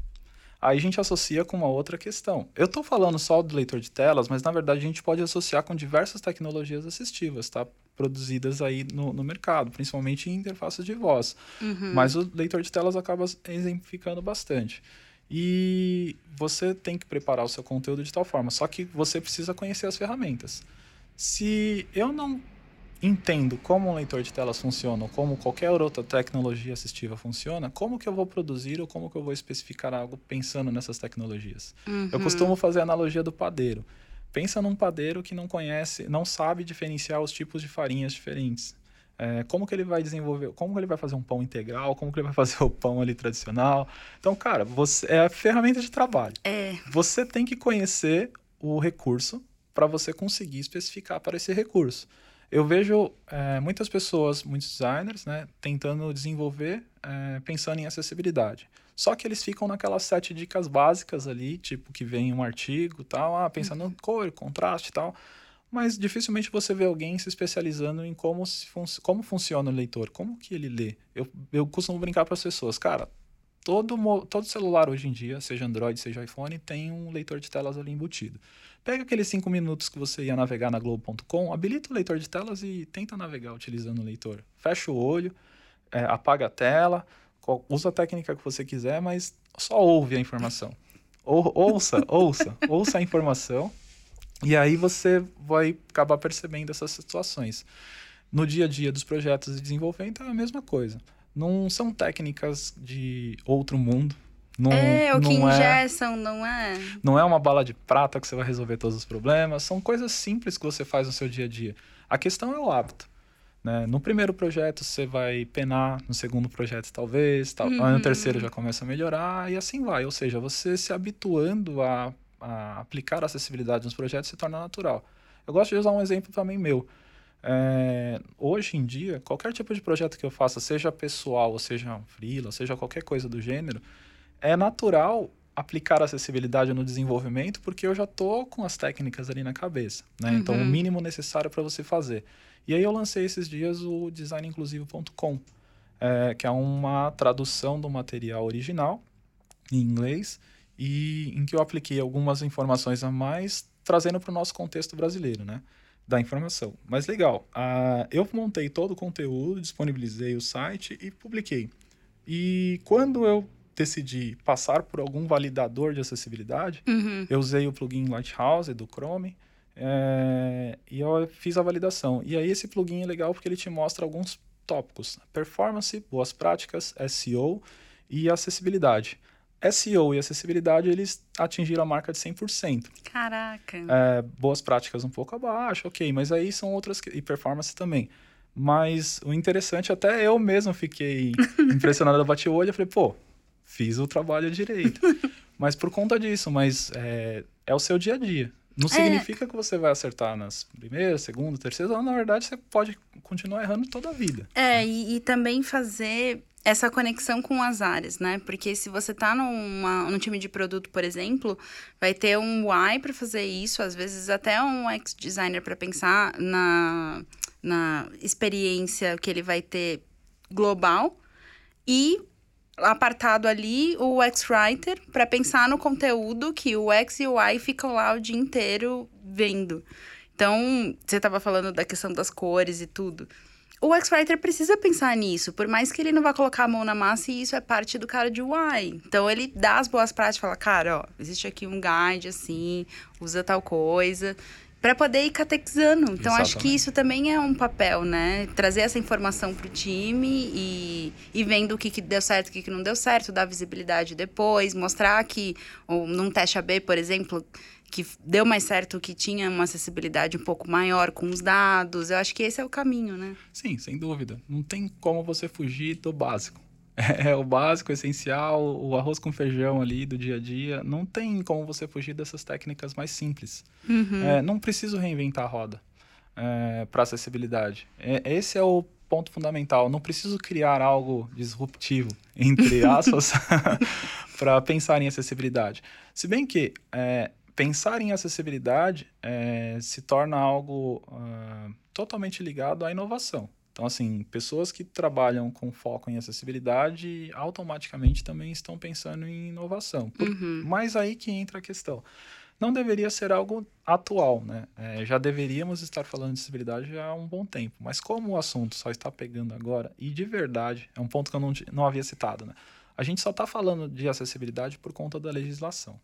Aí a gente associa com uma outra questão. Eu estou falando só do leitor de telas, mas na verdade a gente pode associar com diversas tecnologias assistivas, tá? Produzidas aí no, no mercado, principalmente em interfaces de voz. Uhum. Mas o leitor de telas acaba exemplificando bastante. E você tem que preparar o seu conteúdo de tal forma, só que você precisa conhecer as ferramentas. Se eu não entendo como um leitor de telas funciona, ou como qualquer outra tecnologia assistiva funciona, como que eu vou produzir ou como que eu vou especificar algo pensando nessas tecnologias? Uhum. Eu costumo fazer a analogia do padeiro. Pensa num padeiro que não conhece, não sabe diferenciar os tipos de farinhas diferentes. É, como que ele vai desenvolver, como que ele vai fazer um pão integral, como que ele vai fazer o pão ali tradicional. Então, cara, você é a ferramenta de trabalho. É. Você tem que conhecer o recurso para você conseguir especificar para esse recurso. Eu vejo é, muitas pessoas, muitos designers, né, tentando desenvolver é, pensando em acessibilidade. Só que eles ficam naquelas sete dicas básicas ali, tipo que vem um artigo tal, ah, pensando em cor, contraste e tal. Mas dificilmente você vê alguém se especializando em como, se fun como funciona o leitor, como que ele lê. Eu, eu costumo brincar para as pessoas, cara, todo, todo celular hoje em dia, seja Android, seja iPhone, tem um leitor de telas ali embutido. Pega aqueles cinco minutos que você ia navegar na Globo.com, habilita o leitor de telas e tenta navegar utilizando o leitor. Fecha o olho, é, apaga a tela, usa a técnica que você quiser, mas só ouve a informação. Ou, ouça, ouça, ouça a informação e aí você vai acabar percebendo essas situações. No dia a dia dos projetos de desenvolvimento é a mesma coisa não são técnicas de outro mundo. Não, é, o que não ingessam, é, não é? Não é uma bala de prata que você vai resolver todos os problemas. São coisas simples que você faz no seu dia a dia. A questão é o hábito. Né? No primeiro projeto você vai penar, no segundo projeto talvez, tal, uhum. no terceiro já começa a melhorar e assim vai. Ou seja, você se habituando a, a aplicar acessibilidade nos projetos se torna natural. Eu gosto de usar um exemplo também meu. É, hoje em dia, qualquer tipo de projeto que eu faça, seja pessoal, ou seja um freela, seja qualquer coisa do gênero, é natural aplicar acessibilidade no desenvolvimento porque eu já estou com as técnicas ali na cabeça. Né? Uhum. Então, o mínimo necessário para você fazer. E aí eu lancei esses dias o designinclusivo.com, é, que é uma tradução do material original em inglês e em que eu apliquei algumas informações a mais, trazendo para o nosso contexto brasileiro, né? da informação. Mas legal, uh, eu montei todo o conteúdo, disponibilizei o site e publiquei. E quando eu decidi passar por algum validador de acessibilidade, uhum. eu usei o plugin Lighthouse do Chrome é, e eu fiz a validação. E aí esse plugin é legal porque ele te mostra alguns tópicos: performance, boas práticas, SEO e acessibilidade. SEO e acessibilidade, eles atingiram a marca de 100%. Caraca. É, boas práticas um pouco abaixo, ok, mas aí são outras... E performance também. Mas o interessante, até eu mesmo fiquei impressionado, eu bati o olho e falei, pô, fiz o trabalho direito. mas por conta disso, mas é, é o seu dia a dia. Não é. significa que você vai acertar nas primeiras, segunda, terceira, na verdade você pode continuar errando toda a vida. É, e, e também fazer essa conexão com as áreas, né? Porque se você tá numa, num time de produto, por exemplo, vai ter um UI para fazer isso, às vezes até um UX designer para pensar na, na experiência que ele vai ter global e apartado ali o UX Writer para pensar no conteúdo que o UX e o UI ficam lá o dia inteiro vendo. Então, você estava falando da questão das cores e tudo o X-Writer precisa pensar nisso, por mais que ele não vá colocar a mão na massa e isso é parte do cara de UI. Então ele dá as boas práticas, fala, cara, ó, existe aqui um guide assim, usa tal coisa, para poder ir catequizando. Então Exatamente. acho que isso também é um papel, né? Trazer essa informação pro time e, e vendo o que, que deu certo, o que, que não deu certo, dar visibilidade depois, mostrar que, ou num teste AB, por exemplo, que deu mais certo, que tinha uma acessibilidade um pouco maior com os dados. Eu acho que esse é o caminho, né? Sim, sem dúvida. Não tem como você fugir do básico. É o básico, essencial, o arroz com feijão ali do dia a dia. Não tem como você fugir dessas técnicas mais simples. Uhum. É, não preciso reinventar a roda é, para acessibilidade. É, esse é o ponto fundamental. Não preciso criar algo disruptivo, entre aspas, para pensar em acessibilidade. Se bem que é, pensar em acessibilidade é, se torna algo uh, totalmente ligado à inovação. Então, assim, pessoas que trabalham com foco em acessibilidade automaticamente também estão pensando em inovação. Uhum. Mas aí que entra a questão. Não deveria ser algo atual, né? É, já deveríamos estar falando de acessibilidade há um bom tempo. Mas como o assunto só está pegando agora, e de verdade, é um ponto que eu não, não havia citado, né? A gente só está falando de acessibilidade por conta da legislação.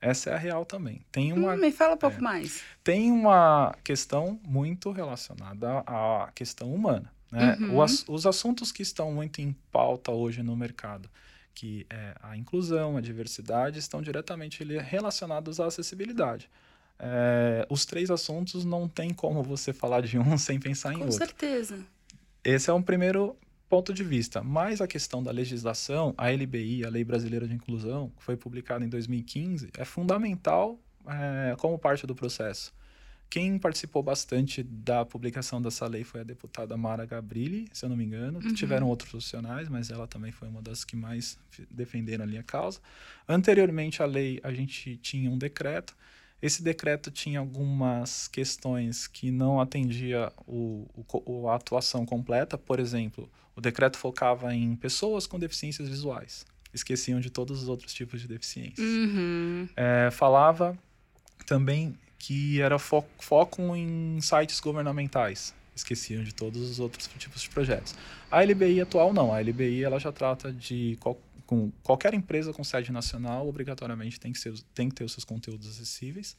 Essa é a real também. Tem uma, hum, me fala um pouco é, mais. Tem uma questão muito relacionada à questão humana. Né? Uhum. Os, os assuntos que estão muito em pauta hoje no mercado, que é a inclusão, a diversidade, estão diretamente relacionados à acessibilidade. É, os três assuntos não tem como você falar de um sem pensar em Com outro. Com certeza. Esse é um primeiro ponto de vista. Mas a questão da legislação, a LBI, a Lei Brasileira de Inclusão, que foi publicada em 2015, é fundamental é, como parte do processo. Quem participou bastante da publicação dessa lei foi a deputada Mara Gabrilli, se eu não me engano. Uhum. Tiveram outros profissionais, mas ela também foi uma das que mais defenderam ali a causa. Anteriormente à lei, a gente tinha um decreto esse decreto tinha algumas questões que não atendia o, o, a atuação completa. Por exemplo, o decreto focava em pessoas com deficiências visuais. Esqueciam de todos os outros tipos de deficiências. Uhum. É, falava também que era fo foco em sites governamentais. Esqueciam de todos os outros tipos de projetos. A LBI atual não. A LBI ela já trata de com qualquer empresa com sede nacional, obrigatoriamente tem que, ser, tem que ter os seus conteúdos acessíveis.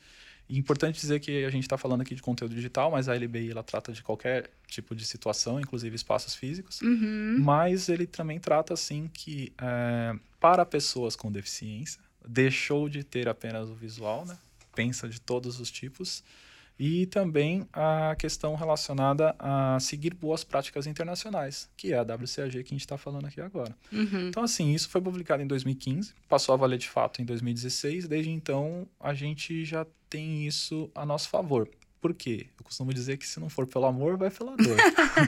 E importante dizer que a gente está falando aqui de conteúdo digital, mas a LBI ela trata de qualquer tipo de situação, inclusive espaços físicos. Uhum. Mas ele também trata assim que é, para pessoas com deficiência deixou de ter apenas o visual, né? Pensa de todos os tipos e também a questão relacionada a seguir boas práticas internacionais, que é a WCAG que a gente está falando aqui agora. Uhum. Então, assim, isso foi publicado em 2015, passou a valer de fato em 2016, desde então a gente já tem isso a nosso favor. Por quê? Eu costumo dizer que se não for pelo amor, vai pela dor.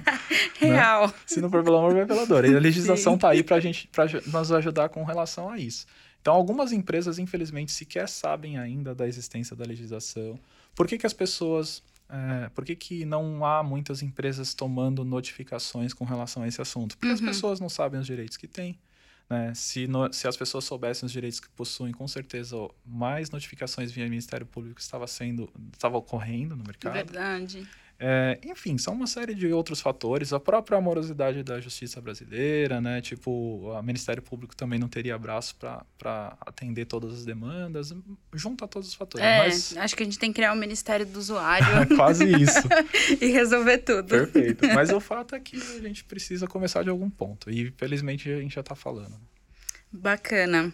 Real. Né? Se não for pelo amor, vai pela dor. E a legislação está aí para gente, nos ajudar com relação a isso. Então, algumas empresas, infelizmente, sequer sabem ainda da existência da legislação. Por que, que as pessoas. É, por que, que não há muitas empresas tomando notificações com relação a esse assunto? Porque uhum. as pessoas não sabem os direitos que têm. Né? Se, no, se as pessoas soubessem os direitos que possuem, com certeza mais notificações via Ministério Público estava sendo estava ocorrendo no mercado. Verdade. É, enfim, são uma série de outros fatores. A própria amorosidade da justiça brasileira, né? Tipo, o Ministério Público também não teria braço para atender todas as demandas, junto a todos os fatores. É, Mas... acho que a gente tem que criar o um Ministério do Usuário. Quase isso. e resolver tudo. Perfeito. Mas o fato é que a gente precisa começar de algum ponto. E felizmente a gente já está falando. Bacana.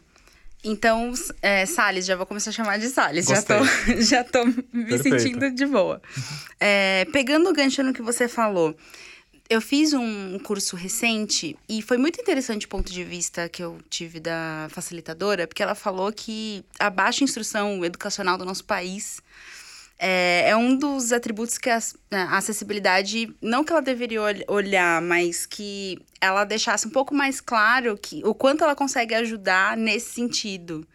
Então, é, Salles, já vou começar a chamar de Salles. Já tô, já tô me Perfeito. sentindo de boa. É, pegando o gancho no que você falou, eu fiz um curso recente e foi muito interessante o ponto de vista que eu tive da facilitadora, porque ela falou que a baixa instrução educacional do nosso país é, é um dos atributos que a, a, acessibilidade, não que ela deveria olhar, mas que ela deixasse um pouco mais claro que, o quanto ela consegue ajudar nesse sentido.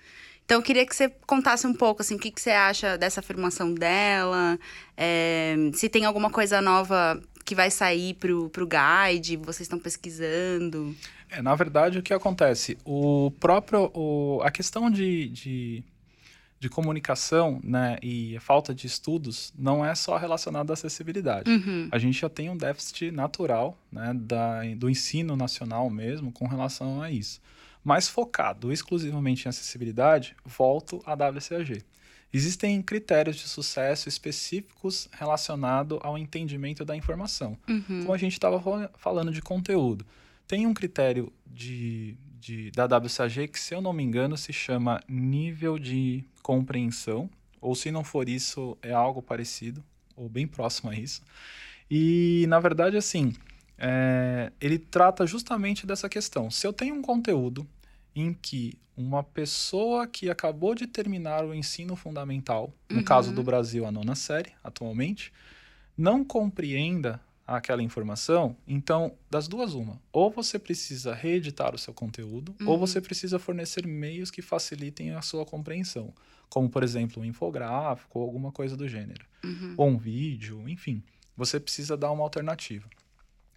Então, eu queria que você contasse um pouco, assim, o que, que você acha dessa afirmação dela, é, se tem alguma coisa nova que vai sair pro, pro guide, vocês estão pesquisando. É, na verdade, o que acontece? O próprio, o, a questão de, de de comunicação né, e a falta de estudos não é só relacionada à acessibilidade. Uhum. A gente já tem um déficit natural né, da, do ensino nacional mesmo com relação a isso. Mas focado exclusivamente em acessibilidade, volto à WCAG. Existem critérios de sucesso específicos relacionados ao entendimento da informação. Uhum. Como a gente estava falando de conteúdo. Tem um critério de, de, da WCAG que, se eu não me engano, se chama nível de compreensão, ou se não for isso, é algo parecido, ou bem próximo a isso. E, na verdade, assim, é, ele trata justamente dessa questão. Se eu tenho um conteúdo em que uma pessoa que acabou de terminar o ensino fundamental, no uhum. caso do Brasil, a nona série, atualmente, não compreenda aquela informação, então, das duas, uma. Ou você precisa reeditar o seu conteúdo, uhum. ou você precisa fornecer meios que facilitem a sua compreensão. Como, por exemplo, um infográfico ou alguma coisa do gênero. Uhum. Ou um vídeo, enfim. Você precisa dar uma alternativa.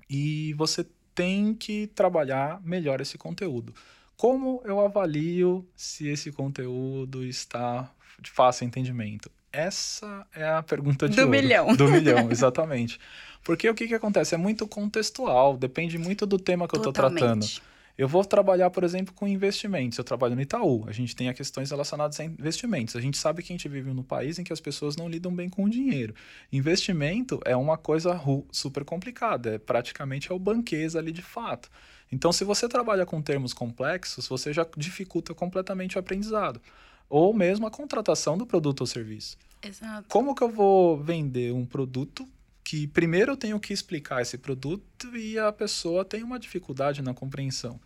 E você tem que trabalhar melhor esse conteúdo. Como eu avalio se esse conteúdo está de fácil entendimento? Essa é a pergunta de do ouro. milhão. Do milhão, exatamente. Porque o que, que acontece? É muito contextual, depende muito do tema que Totalmente. eu estou tratando. Eu vou trabalhar, por exemplo, com investimentos. Eu trabalho no Itaú. A gente tem questões relacionadas a investimentos. A gente sabe que a gente vive num país em que as pessoas não lidam bem com o dinheiro. Investimento é uma coisa super complicada. É praticamente é o banquês ali de fato. Então, se você trabalha com termos complexos, você já dificulta completamente o aprendizado. Ou mesmo a contratação do produto ou serviço. Exato. Como que eu vou vender um produto que primeiro eu tenho que explicar esse produto e a pessoa tem uma dificuldade na compreensão.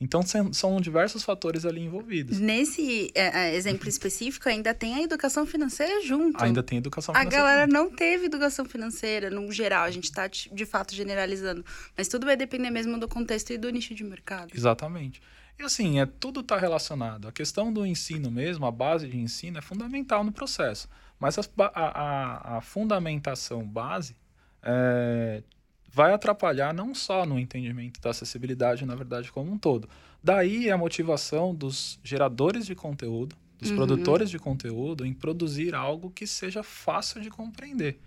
Então são diversos fatores ali envolvidos. Nesse é, é, exemplo específico, ainda tem a educação financeira junto. Ainda tem educação financeira. A galera não teve educação financeira, no geral, a gente está de fato generalizando. Mas tudo vai depender mesmo do contexto e do nicho de mercado. Exatamente. E assim, é, tudo está relacionado. A questão do ensino mesmo, a base de ensino, é fundamental no processo. Mas a, a, a fundamentação base é, vai atrapalhar não só no entendimento da acessibilidade, na verdade, como um todo. Daí a motivação dos geradores de conteúdo, dos uhum. produtores de conteúdo, em produzir algo que seja fácil de compreender.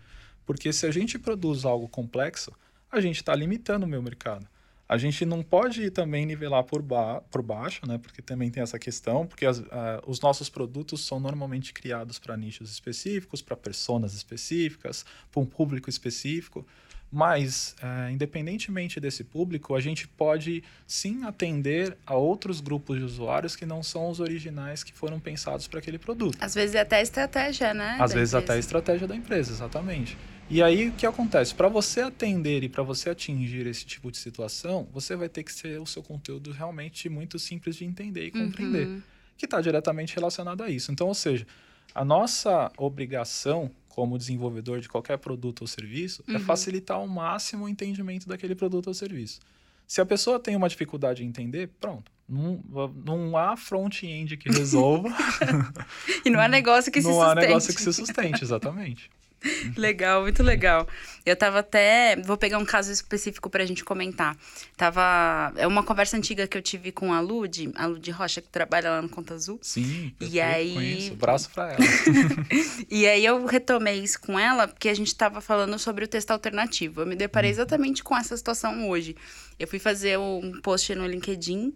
Porque se a gente produz algo complexo, a gente está limitando o meu mercado. A gente não pode também nivelar por, ba por baixo, né? Porque também tem essa questão, porque as, uh, os nossos produtos são normalmente criados para nichos específicos, para personas específicas, para um público específico. Mas, uh, independentemente desse público, a gente pode sim atender a outros grupos de usuários que não são os originais que foram pensados para aquele produto. Às vezes é até a estratégia, né? Às vezes empresa. até a estratégia da empresa, exatamente. E aí o que acontece? Para você atender e para você atingir esse tipo de situação, você vai ter que ser o seu conteúdo realmente muito simples de entender e compreender, uhum. que está diretamente relacionado a isso. Então, ou seja, a nossa obrigação como desenvolvedor de qualquer produto ou serviço é uhum. é facilitar ao máximo o entendimento daquele produto ou serviço. Se a pessoa tem uma dificuldade em entender, pronto. Não, não há front-end que resolva. e não há negócio que não se sustente. Não há negócio que se sustente, exatamente. legal, muito legal. Eu tava até. Vou pegar um caso específico pra gente comentar. Tava. É uma conversa antiga que eu tive com a Lud, a Lud Rocha, que trabalha lá no Conta Azul. Sim, e aí... conheço. Braço pra ela. e aí eu retomei isso com ela, porque a gente tava falando sobre o texto alternativo. Eu me deparei uhum. exatamente com essa situação hoje. Eu fui fazer um post no LinkedIn.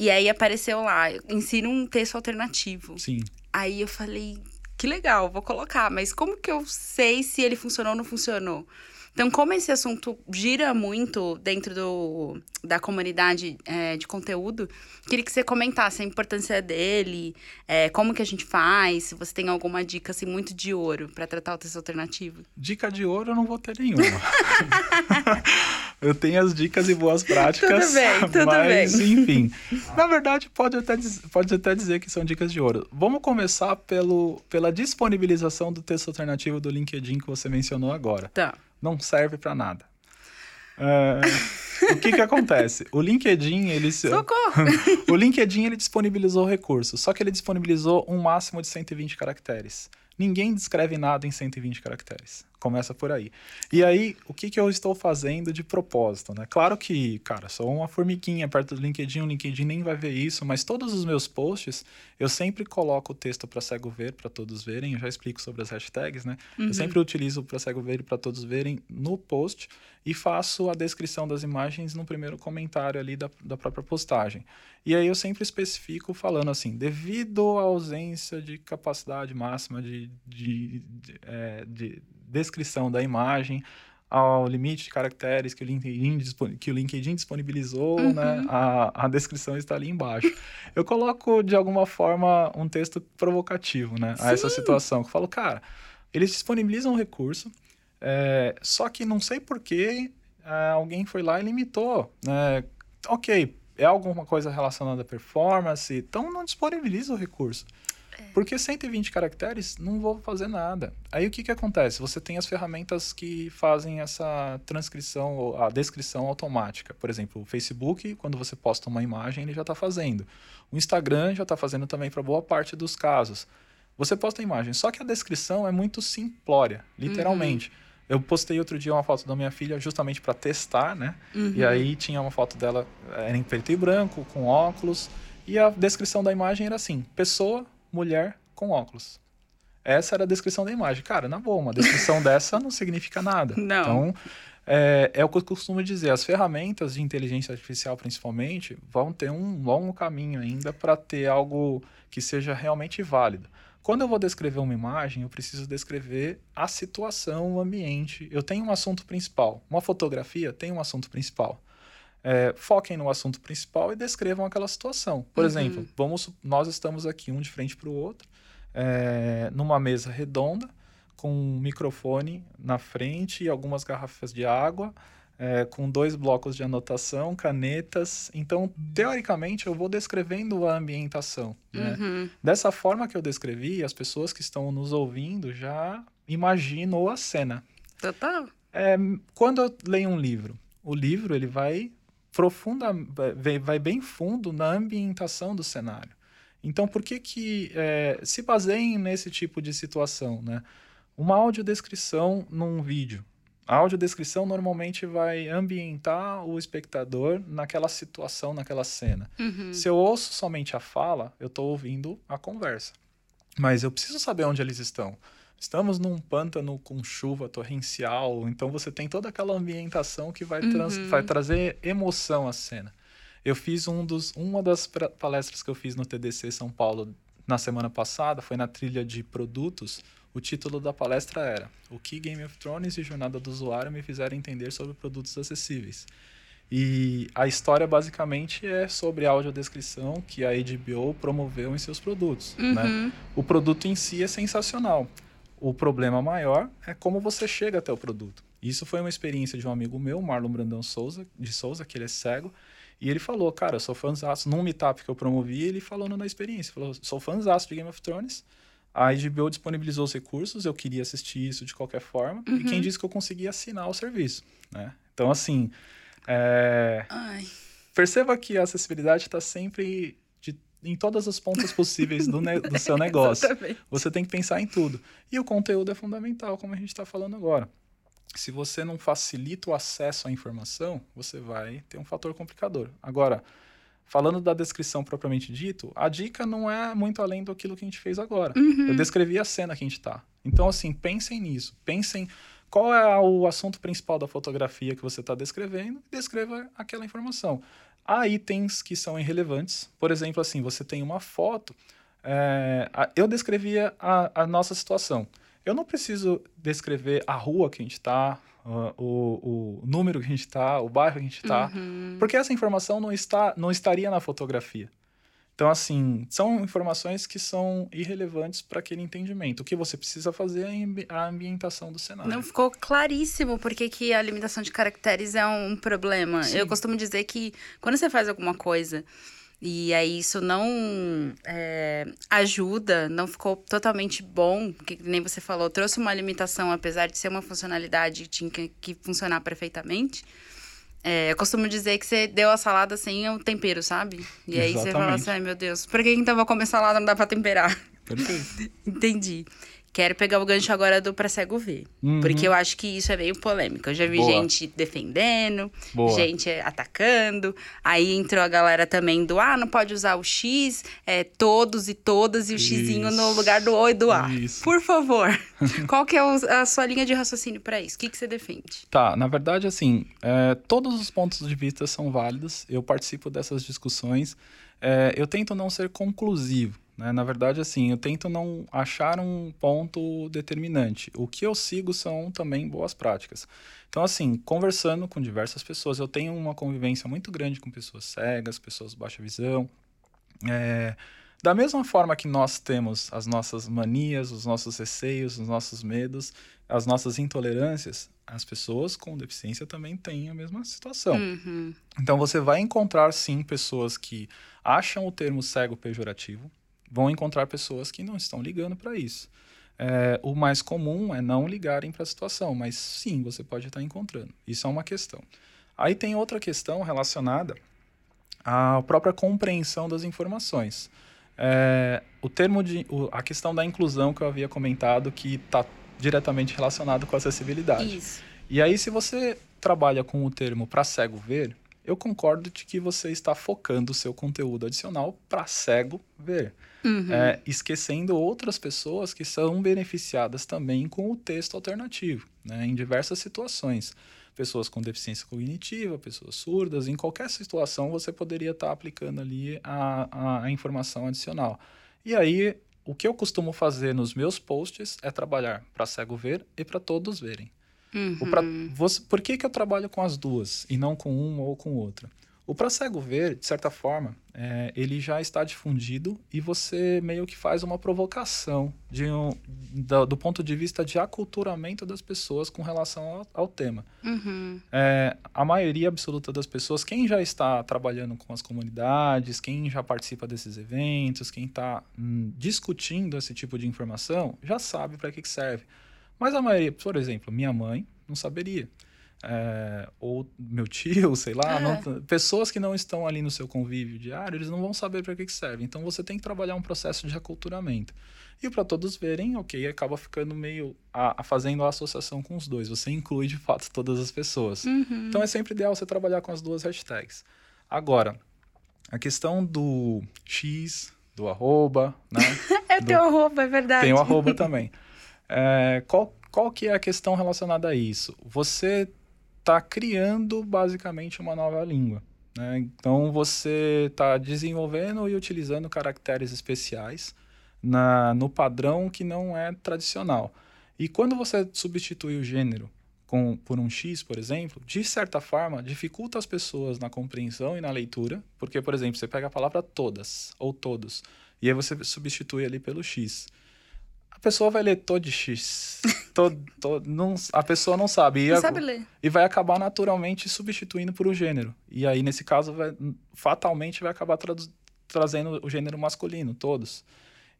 E aí apareceu lá, ensina um texto alternativo. Sim. Aí eu falei, que legal, vou colocar, mas como que eu sei se ele funcionou ou não funcionou? Então, como esse assunto gira muito dentro do, da comunidade é, de conteúdo, queria que você comentasse a importância dele, é, como que a gente faz, se você tem alguma dica assim, muito de ouro para tratar o texto alternativo. Dica de ouro eu não vou ter nenhuma. eu tenho as dicas e boas práticas. Tudo bem, tudo mas, bem. enfim. Na verdade, pode até, pode até dizer que são dicas de ouro. Vamos começar pelo, pela disponibilização do texto alternativo do LinkedIn que você mencionou agora. Tá não serve para nada. Uh, o que que acontece? O LinkedIn, ele... Socorro! o LinkedIn, ele disponibilizou recursos, só que ele disponibilizou um máximo de 120 caracteres. Ninguém descreve nada em 120 caracteres. Começa por aí. E aí, o que, que eu estou fazendo de propósito, né? Claro que, cara, sou uma formiguinha perto do LinkedIn, o LinkedIn nem vai ver isso, mas todos os meus posts, eu sempre coloco o texto para cego ver, para todos verem. Eu já explico sobre as hashtags, né? Uhum. Eu sempre utilizo para cego ver e para todos verem no post e faço a descrição das imagens no primeiro comentário ali da, da própria postagem. E aí eu sempre especifico falando assim, devido à ausência de capacidade máxima de, de, de, é, de descrição da imagem, ao limite de caracteres que o LinkedIn, que o LinkedIn disponibilizou, uhum. né? A, a descrição está ali embaixo. Eu coloco, de alguma forma, um texto provocativo, né? Sim. A essa situação. Eu falo, cara, eles disponibilizam um recurso, é, só que não sei por que é, alguém foi lá e limitou. Né? Ok, é alguma coisa relacionada à performance, então não disponibiliza o recurso. Porque 120 caracteres não vou fazer nada. Aí o que, que acontece? Você tem as ferramentas que fazem essa transcrição, a descrição automática. Por exemplo, o Facebook, quando você posta uma imagem, ele já está fazendo. O Instagram já está fazendo também para boa parte dos casos. Você posta a imagem, só que a descrição é muito simplória, literalmente. Uhum. Eu postei outro dia uma foto da minha filha justamente para testar, né? Uhum. E aí tinha uma foto dela era em preto e branco, com óculos, e a descrição da imagem era assim: pessoa mulher com óculos. Essa era a descrição da imagem. Cara, na boa, uma descrição dessa não significa nada. Não. Então, é, é, o que eu costumo dizer. As ferramentas de inteligência artificial, principalmente, vão ter um longo caminho ainda para ter algo que seja realmente válido. Quando eu vou descrever uma imagem, eu preciso descrever a situação, o ambiente. Eu tenho um assunto principal. Uma fotografia tem um assunto principal é, foquem no assunto principal e descrevam aquela situação. Por uhum. exemplo, vamos, nós estamos aqui um de frente para o outro, é, numa mesa redonda, com um microfone na frente e algumas garrafas de água, é, com dois blocos de anotação, canetas. Então, teoricamente, eu vou descrevendo a ambientação. Né? Uhum. Dessa forma que eu descrevi, as pessoas que estão nos ouvindo já imaginam a cena. Total. É, quando eu leio um livro, o livro ele vai profunda, vai, bem fundo na ambientação do cenário. Então, por que que é, se baseiem nesse tipo de situação, né? Uma audiodescrição num vídeo. A audiodescrição normalmente vai ambientar o espectador naquela situação, naquela cena. Uhum. Se eu ouço somente a fala, eu estou ouvindo a conversa. Mas eu preciso saber onde eles estão. Estamos num pântano com chuva torrencial, então você tem toda aquela ambientação que vai, uhum. vai trazer emoção à cena. Eu fiz um dos, uma das palestras que eu fiz no TDC São Paulo na semana passada, foi na trilha de produtos. O título da palestra era O que Game of Thrones e Jornada do Usuário me fizeram entender sobre produtos acessíveis. E a história basicamente é sobre a audiodescrição que a HBO promoveu em seus produtos. Né? Uhum. Né? O produto em si é sensacional. O problema maior é como você chega até o produto. Isso foi uma experiência de um amigo meu, Marlon Brandão Souza, de Souza, que ele é cego, e ele falou, cara, eu sou fãzaço, num meetup que eu promovi, ele falando na experiência, falou, sou fãzaço de Game of Thrones, a HBO disponibilizou os recursos, eu queria assistir isso de qualquer forma, uhum. e quem disse que eu conseguia assinar o serviço, né? Então, assim, é... perceba que a acessibilidade está sempre em todas as pontas possíveis do, do seu negócio. você tem que pensar em tudo. E o conteúdo é fundamental, como a gente está falando agora. Se você não facilita o acesso à informação, você vai ter um fator complicador. Agora, falando da descrição propriamente dito, a dica não é muito além do aquilo que a gente fez agora. Uhum. Eu descrevi a cena que a gente está. Então, assim, pensem nisso. Pensem qual é o assunto principal da fotografia que você está descrevendo e descreva aquela informação. Há itens que são irrelevantes. Por exemplo, assim, você tem uma foto. É, eu descrevia a, a, nossa situação. Eu não preciso descrever a rua que a gente está, o, o, número que a gente está, o bairro que a gente está, uhum. porque essa informação não, está, não estaria na fotografia. Então, assim, são informações que são irrelevantes para aquele entendimento. O que você precisa fazer é a ambientação do cenário. Não ficou claríssimo por que a limitação de caracteres é um problema. Sim. Eu costumo dizer que quando você faz alguma coisa e aí isso não é, ajuda, não ficou totalmente bom, que nem você falou, trouxe uma limitação, apesar de ser uma funcionalidade que tinha que, que funcionar perfeitamente é, eu costumo dizer que você deu a salada sem o tempero, sabe? E aí você fala assim, ai meu Deus, por que então vou comer salada não dá pra temperar? Perfeito. Entendi. Quero pegar o gancho agora do pra cego ver. Uhum. Porque eu acho que isso é meio polêmico. Eu já vi Boa. gente defendendo, Boa. gente atacando. Aí entrou a galera também do ah, não pode usar o X, é, todos e todas, e o isso. xizinho no lugar do O e do A. Isso. Por favor. qual que é a sua linha de raciocínio para isso? O que, que você defende? Tá, na verdade, assim, é, todos os pontos de vista são válidos. Eu participo dessas discussões. É, eu tento não ser conclusivo. Né? Na verdade, assim, eu tento não achar um ponto determinante. O que eu sigo são também boas práticas. Então, assim, conversando com diversas pessoas, eu tenho uma convivência muito grande com pessoas cegas, pessoas baixa visão. É, da mesma forma que nós temos as nossas manias, os nossos receios, os nossos medos, as nossas intolerâncias, as pessoas com deficiência também têm a mesma situação. Uhum. Então você vai encontrar sim pessoas que acham o termo cego pejorativo, vão encontrar pessoas que não estão ligando para isso. É, o mais comum é não ligarem para a situação, mas sim, você pode estar encontrando. Isso é uma questão. Aí tem outra questão relacionada à própria compreensão das informações. É, o termo de. O, a questão da inclusão que eu havia comentado que está diretamente relacionado com acessibilidade. Isso. E aí, se você trabalha com o termo para cego ver, eu concordo de que você está focando o seu conteúdo adicional para cego ver, Uhum. é, esquecendo outras pessoas que são beneficiadas também com o texto alternativo, né, em diversas situações. Pessoas com deficiência cognitiva, pessoas surdas, em qualquer situação você poderia estar aplicando ali a, a, a informação adicional. E aí, o que eu costumo fazer nos meus posts é trabalhar para cego ver e para todos verem. Uhum. Pra, você, por que, que eu trabalho com as duas e não com uma ou com outra? O para cego ver, de certa forma, é, ele já está difundido e você meio que faz uma provocação de um, do, do ponto de vista de aculturamento das pessoas com relação ao, ao tema. Uhum. É, a maioria absoluta das pessoas, quem já está trabalhando com as comunidades, quem já participa desses eventos, quem está hum, discutindo esse tipo de informação, já sabe para que, que serve. Mas a maioria, por exemplo, minha mãe não saberia. É, ou meu tio, sei lá, É. não- pessoas que não estão ali no seu convívio diário, eles não vão saber para que, que serve. Então você tem que trabalhar um processo de aculturamento. E para todos verem, ok, acaba ficando meio a, a fazendo a associação com os dois. Você inclui de fato todas as pessoas. Uhum. Então é sempre ideal você trabalhar com as duas hashtags. Agora, a questão do X, do arroba, né? É do- teu arroba, é verdade. Tem o arroba também. É, qual, qual que é a questão relacionada a isso? Você está criando basicamente uma nova língua. né? Então você está desenvolvendo e utilizando caracteres especiais na, no padrão que não é tradicional. E quando você substitui o gênero com, por um X, por exemplo, de certa forma dificulta as pessoas na compreensão e na leitura, porque, por exemplo, você pega a palavra todas ou todos, e aí você substitui ali pelo X. A pessoa vai ler todo X. não, a pessoa não sabe. E, Não a- sabe ler. e vai acabar naturalmente substituindo por um gênero. E aí, nesse caso, vai- fatalmente vai acabar tradu- trazendo o gênero masculino, todos.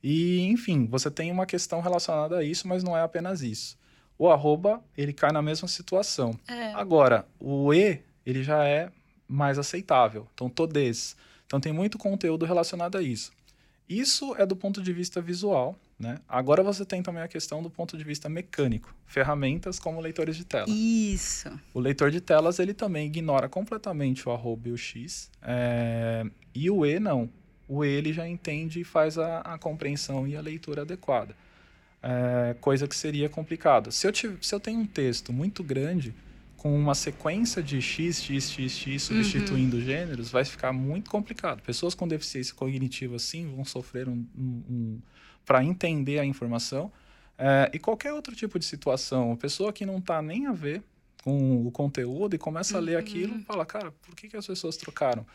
E, enfim, você tem uma questão relacionada a isso, mas não é apenas isso. O arroba, ele cai na mesma situação. É. Agora, o E, ele já é mais aceitável. Então, todes. Então, tem muito conteúdo relacionado a isso. Isso é do ponto de vista visual, né? Agora você tem também a questão do ponto de vista mecânico. Ferramentas como leitores de tela. Isso. O leitor de telas, ele também ignora completamente o arroba e o X. é, E o E, não. O E, ele já entende e faz a, a compreensão e a leitura adequada. É, coisa que seria complicado. Se eu, se eu tenho um texto muito grande, com uma sequência de X, X, X, X, substituindo gêneros, vai ficar muito complicado. Pessoas com deficiência cognitiva, sim, vão sofrer um, um, um para entender a informação. É, e qualquer outro tipo de situação, a pessoa que não está nem a ver com o conteúdo e começa a ler aquilo e fala, cara, por que, que as pessoas trocaram?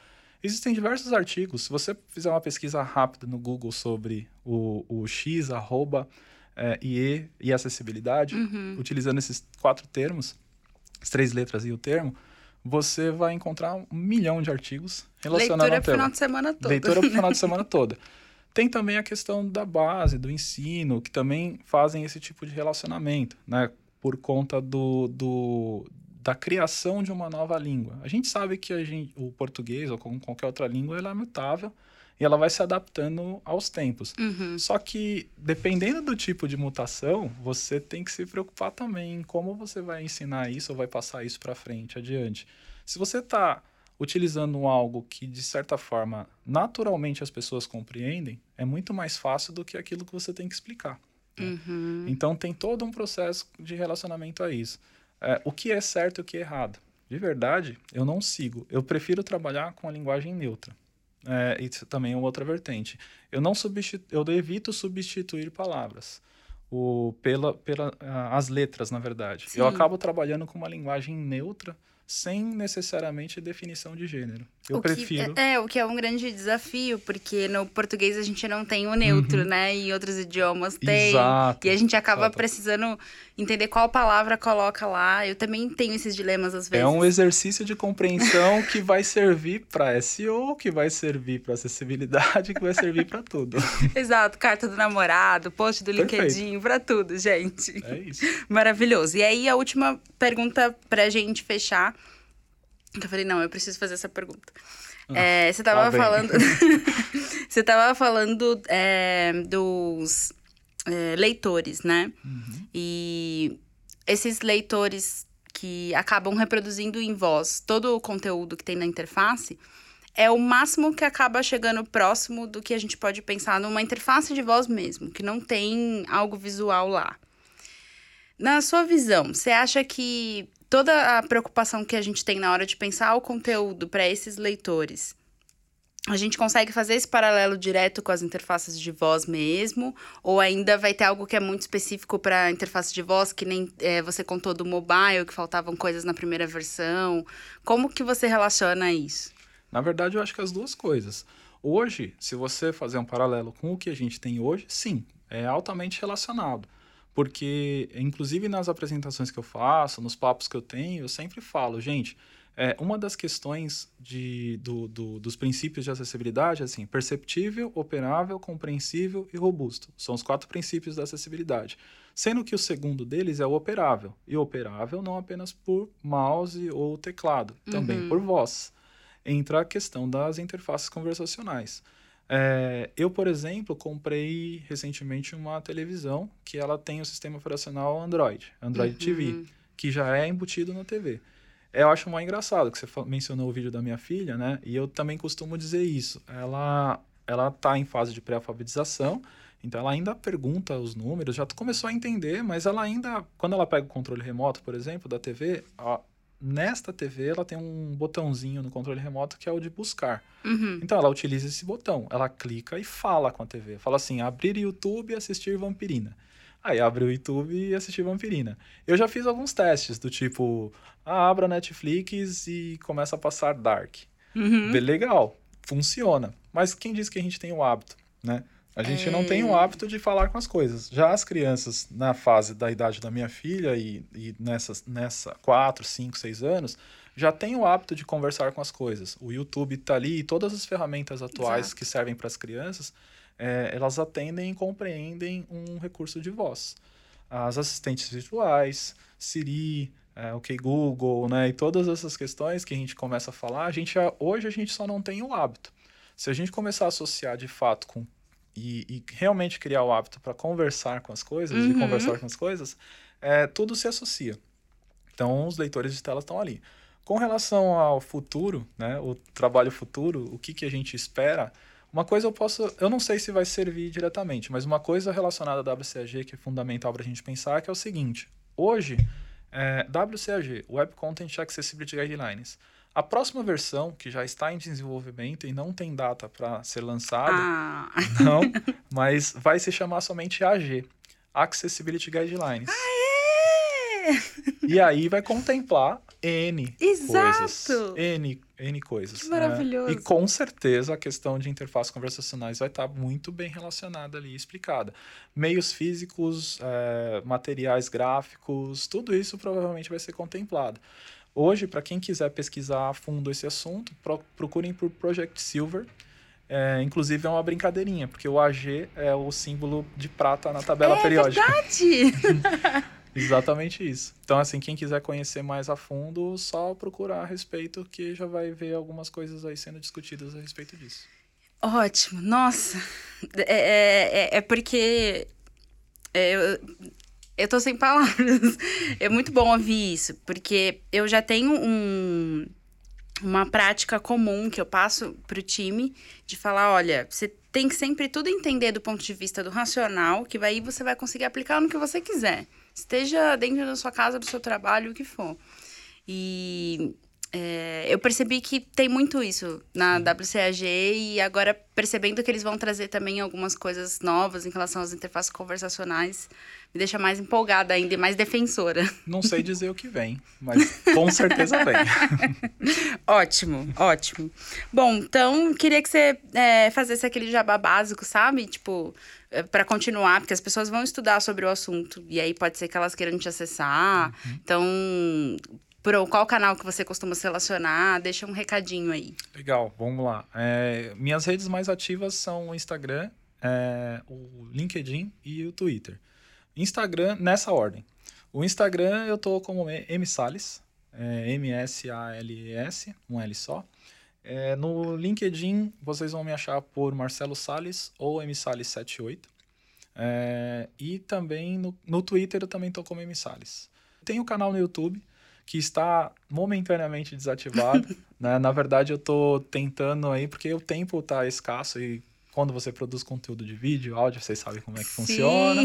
Existem diversos artigos. Se você fizer uma pesquisa rápida no Google sobre o, o X, arroba, é, IE e acessibilidade, Uhum. utilizando esses quatro termos, as três letras e o termo, você vai encontrar um milhão de artigos relacionados Leitura ao tema. final de semana todo. Leitura pro final de semana toda. Tem também a questão da base, do ensino, que também fazem esse tipo de relacionamento, né? Por conta do, do, da criação de uma nova língua. A gente sabe que a gente, o português, ou como qualquer outra língua, ela é mutável e ela vai se adaptando aos tempos. Uhum. Só que, dependendo do tipo de mutação, você tem que se preocupar também em como você vai ensinar isso ou vai passar isso para frente, adiante. Se você está utilizando algo que, de certa forma, naturalmente as pessoas compreendem, é muito mais fácil do que aquilo que você tem que explicar. Uhum. Então, tem todo um processo de relacionamento a isso. É, o que é certo e o que é errado. De verdade, eu não sigo. Eu prefiro trabalhar com a linguagem neutra. É, isso também é outra vertente. Eu não substitu eu evito substituir palavras. O, pela, pela, as letras, na verdade. Eu Sim. acabo trabalhando com uma linguagem neutra, sem necessariamente definição de gênero. Eu o prefiro. Que, é, o que é um grande desafio, porque no português a gente não tem o neutro, uhum. né? E em outros idiomas tem. Exato. E a gente acaba Exato. precisando entender qual palavra coloca lá. Eu também tenho esses dilemas às vezes. É um exercício de compreensão que vai servir para SEO, que vai servir para acessibilidade, que vai servir para tudo. Exato, carta do namorado, post do LinkedIn, para tudo, gente. É isso. Maravilhoso. E aí a última pergunta pra gente fechar eu falei, não, eu preciso fazer essa pergunta. Ah, é, você tava tá falando. você tava falando é, dos é, leitores, né? Uhum. E esses leitores que acabam reproduzindo em voz todo o conteúdo que tem na interface é o máximo que acaba chegando próximo do que a gente pode pensar numa interface de voz mesmo, que não tem algo visual lá. Na sua visão, você acha que toda a preocupação que a gente tem na hora de pensar o conteúdo para esses leitores, a gente consegue fazer esse paralelo direto com as interfaces de voz mesmo? Ou ainda vai ter algo que é muito específico para a interface de voz, que nem é, você contou do mobile, que faltavam coisas na primeira versão? Como que você relaciona isso? Na verdade, eu acho que as duas coisas. Hoje, se você fazer um paralelo com o que a gente tem hoje, sim, é altamente relacionado porque inclusive nas apresentações que eu faço, nos papos que eu tenho, eu sempre falo, gente, é, uma das questões de, do, do, dos princípios de acessibilidade é assim, perceptível, operável, compreensível e robusto. São os quatro princípios da acessibilidade. Sendo que o segundo deles é o operável. E operável não apenas por mouse ou teclado, também uhum. por voz. Entra a questão das interfaces conversacionais. É, eu, por exemplo, comprei recentemente uma televisão que ela tem o sistema operacional Android, Android uhum. TV, que já é embutido na TV. Eu acho mais engraçado que você mencionou o vídeo da minha filha, né? E eu também costumo dizer isso. Ela ela está em fase de pré-alfabetização, então ela ainda pergunta os números, já começou a entender, mas ela ainda, quando ela pega o controle remoto, por exemplo, da TV, nesta TV ela tem um botãozinho no controle remoto que é o de buscar. Uhum. Então ela utiliza esse botão, ela clica e fala com a TV. Fala assim: abrir YouTube e assistir Vampirina. Aí abre o YouTube e assistir Vampirina. Eu já fiz alguns testes do tipo: ah, abra Netflix e começa a passar Dark. Uhum. Legal, funciona. Mas quem diz que a gente tem o hábito, né? A gente é... não tem o hábito de falar com as coisas. Já as crianças, na fase da idade da minha filha e, e nessas, nessa 4, 5, 6 anos, já tem o hábito de conversar com as coisas. O YouTube está ali e todas as ferramentas atuais Exato. que servem para as crianças, é, elas atendem e compreendem um recurso de voz. As assistentes virtuais, Siri, é, OK Google, né, e todas essas questões que a gente começa a falar, a gente, hoje a gente só não tem o hábito. Se a gente começar a associar de fato com e, e realmente criar o hábito para conversar com as coisas uhum. e conversar com as coisas, é, tudo se associa. Então, os leitores de tela estão ali. Com relação ao futuro, né, o trabalho futuro, o que, que a gente espera, uma coisa eu posso, eu não sei se vai servir diretamente, mas uma coisa relacionada à WCAG que é fundamental para a gente pensar que é o seguinte: hoje, é, WCAG, Web Content Accessibility Guidelines, a próxima versão, que já está em desenvolvimento e não tem data para ser lançada, ah. não, mas vai se chamar somente AG, Accessibility Guidelines. Aê! E aí vai contemplar N Exato. coisas. N, N coisas. Que maravilhoso. Né? E com certeza a questão de interfaces conversacionais vai estar muito bem relacionada ali, explicada. Meios físicos, é, materiais gráficos, tudo isso provavelmente vai ser contemplado. Hoje, para quem quiser pesquisar a fundo esse assunto, pro, procurem por Project Silver. É, inclusive é uma brincadeirinha, porque o AG é o símbolo de prata na tabela é periódica. É verdade! Exatamente isso. Então, assim, quem quiser conhecer mais a fundo, só procurar a respeito, que já vai ver algumas coisas aí sendo discutidas a respeito disso. Ótimo, nossa. É, é, é, é porque é, eu, eu tô sem palavras. É muito bom ouvir isso, porque eu já tenho um, uma prática comum que eu passo pro time de falar: olha, você tem que sempre tudo entender do ponto de vista do racional, que aí você vai conseguir aplicar no que você quiser. Esteja dentro da sua casa, do seu trabalho, o que for. E é, eu percebi que tem muito isso na WCAG e agora percebendo que eles vão trazer também algumas coisas novas em relação às interfaces conversacionais, me deixa mais empolgada ainda e mais defensora. Não sei dizer o que vem, mas com certeza vem. ótimo, ótimo. Bom, então queria que você é, fizesse aquele jabá básico, sabe? Tipo, é, para continuar, porque as pessoas vão estudar sobre o assunto e aí pode ser que elas queiram te acessar. Uhum. Então, por qual canal que você costuma se relacionar? Deixa um recadinho aí. Legal, vamos lá. É, minhas redes mais ativas são o Instagram, é, o LinkedIn e o Twitter. Instagram, nessa ordem. O Instagram eu tô como M Salles, é, M-S-A-L-E-S, um L só. É, no LinkedIn, vocês vão me achar por Marcelo Salles ou msalles78. É, e também no, no Twitter eu também tô como msalles. Tem o canal no YouTube, que está momentaneamente desativado. né? Na verdade, eu estou tentando aí, porque o tempo está escasso e quando você produz conteúdo de vídeo, áudio, vocês sabem como é que Sim. funciona.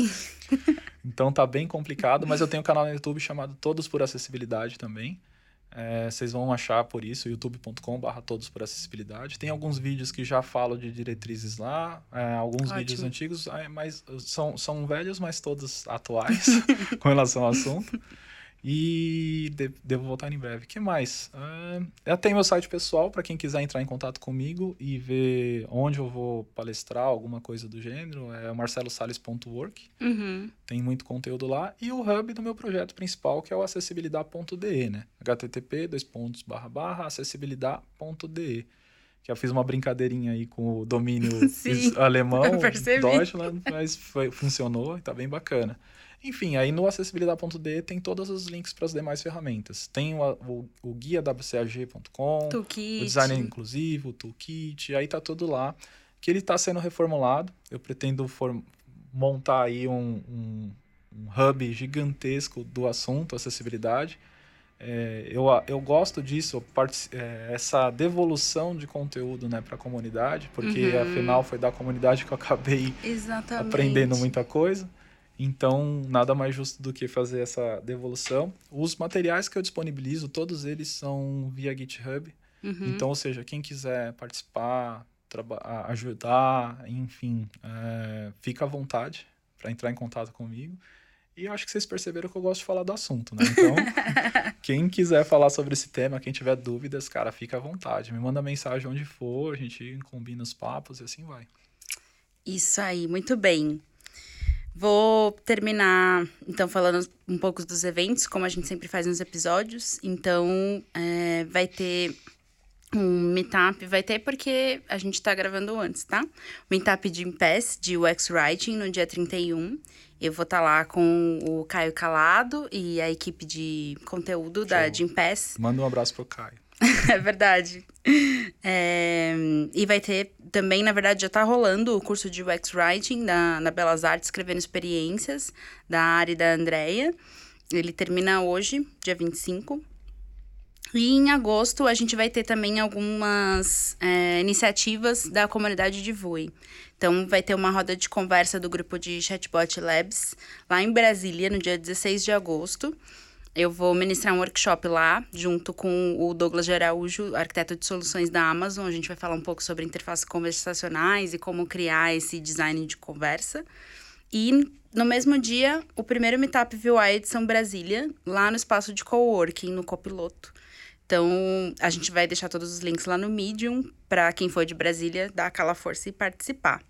Então tá bem complicado, mas eu tenho um canal no YouTube chamado Todos por Acessibilidade também. É, vocês vão achar por isso, youtube.com.br Todos por Acessibilidade. Tem alguns vídeos que já falam de diretrizes lá, é, alguns Ótimo. vídeos antigos, é, mas são, são velhos, mas todos atuais com relação ao assunto. E de, devo voltar em breve. O que mais? Uh, eu tenho meu site pessoal para quem quiser entrar em contato comigo e ver onde eu vou palestrar, alguma coisa do gênero. É marcelosales.work. Uhum. Tem muito conteúdo lá. E o hub do meu projeto principal, que é o acessibilidade.de, né? http dois pontos barra barra acessibilidade.de que eu fiz uma brincadeirinha aí com o domínio alemão, Deutschland, mas foi, funcionou e tá bem bacana. Enfim, aí no acessibilidade.de tem todos os links para as demais ferramentas. Tem o, o, o guia wcag.com, o design inclusivo, o toolkit, aí tá tudo lá. Que ele está sendo reformulado. Eu pretendo montar aí um, um, um, hub gigantesco do assunto acessibilidade. É, eu, eu gosto disso, é, essa devolução de conteúdo né, para a comunidade, porque uhum. afinal foi da comunidade que eu acabei Exatamente. aprendendo muita coisa. Então, nada mais justo do que fazer essa devolução. Os materiais que eu disponibilizo, todos eles são via GitHub. Uhum. Então, ou seja, quem quiser participar, ajudar, enfim, é, fica à vontade para entrar em contato comigo. E eu acho que vocês perceberam que eu gosto de falar do assunto, né? Então, quem quiser falar sobre esse tema, quem tiver dúvidas, cara, fica à vontade. Me manda mensagem onde for, a gente combina os papos e assim vai. Isso aí, muito bem. Vou terminar, então, falando um pouco dos eventos, como a gente sempre faz nos episódios. Então, é, vai ter um meetup, vai ter porque a gente tá gravando antes, tá? Meetup de Impass, de UX Writing, no dia 31. Eu vou estar tá lá com o Caio Calado e a equipe de conteúdo Show. da Gimpass. Manda um abraço pro Caio. é verdade. É, e vai ter também, na verdade, já está rolando o curso de UX Writing na, na Belas Artes, escrevendo experiências, da área da Andrea. Ele termina hoje, dia 25. E em agosto a gente vai ter também algumas é, iniciativas da comunidade de Vui. Então vai ter uma roda de conversa do grupo de Chatbot Labs lá em Brasília, no dia 16 de agosto. Eu vou ministrar um workshop lá, junto com o Douglas Geraújo, arquiteto de soluções da Amazon. A gente vai falar um pouco sobre interfaces conversacionais e como criar esse design de conversa. E no mesmo dia, o primeiro Meetup VUI edição Brasília, lá no espaço de coworking, no Copiloto. Então, a gente vai deixar todos os links lá no Medium, para quem for de Brasília dar aquela força e participar.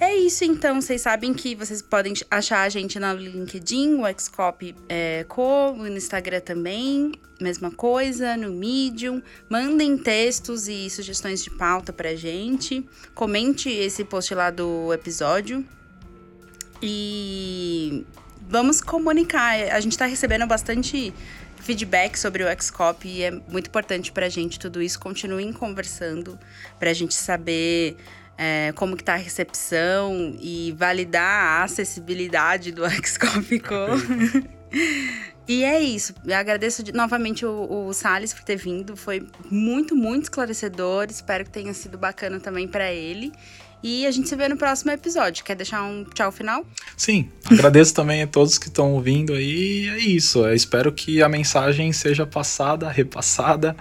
É isso então, vocês sabem que vocês podem achar a gente no LinkedIn, o Xcop é, Co, no Instagram também, mesma coisa, no Medium. Mandem textos e sugestões de pauta pra gente. Comente esse post lá do episódio. E vamos comunicar. A gente tá recebendo bastante feedback sobre o Xcop e é muito importante pra gente tudo isso. Continuem conversando pra gente saber é, como que tá a recepção e validar a acessibilidade do Xcopico. E é isso. Eu agradeço de, novamente o, o Salles por ter vindo. Foi muito, muito esclarecedor. Espero que tenha sido bacana também para ele. E a gente se vê no próximo episódio. Quer deixar um tchau final? Sim, agradeço também a todos que estão ouvindo aí. É isso. Eu espero que a mensagem seja passada, repassada,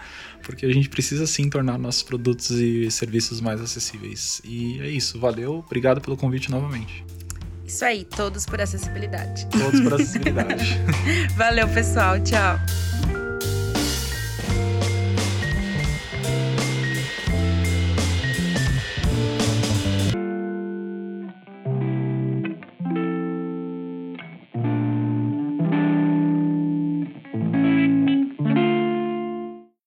porque a gente precisa sim tornar nossos produtos e serviços mais acessíveis. E é isso. Valeu, obrigado pelo convite novamente. Isso aí, todos por acessibilidade. Todos por acessibilidade. Valeu, pessoal. Tchau.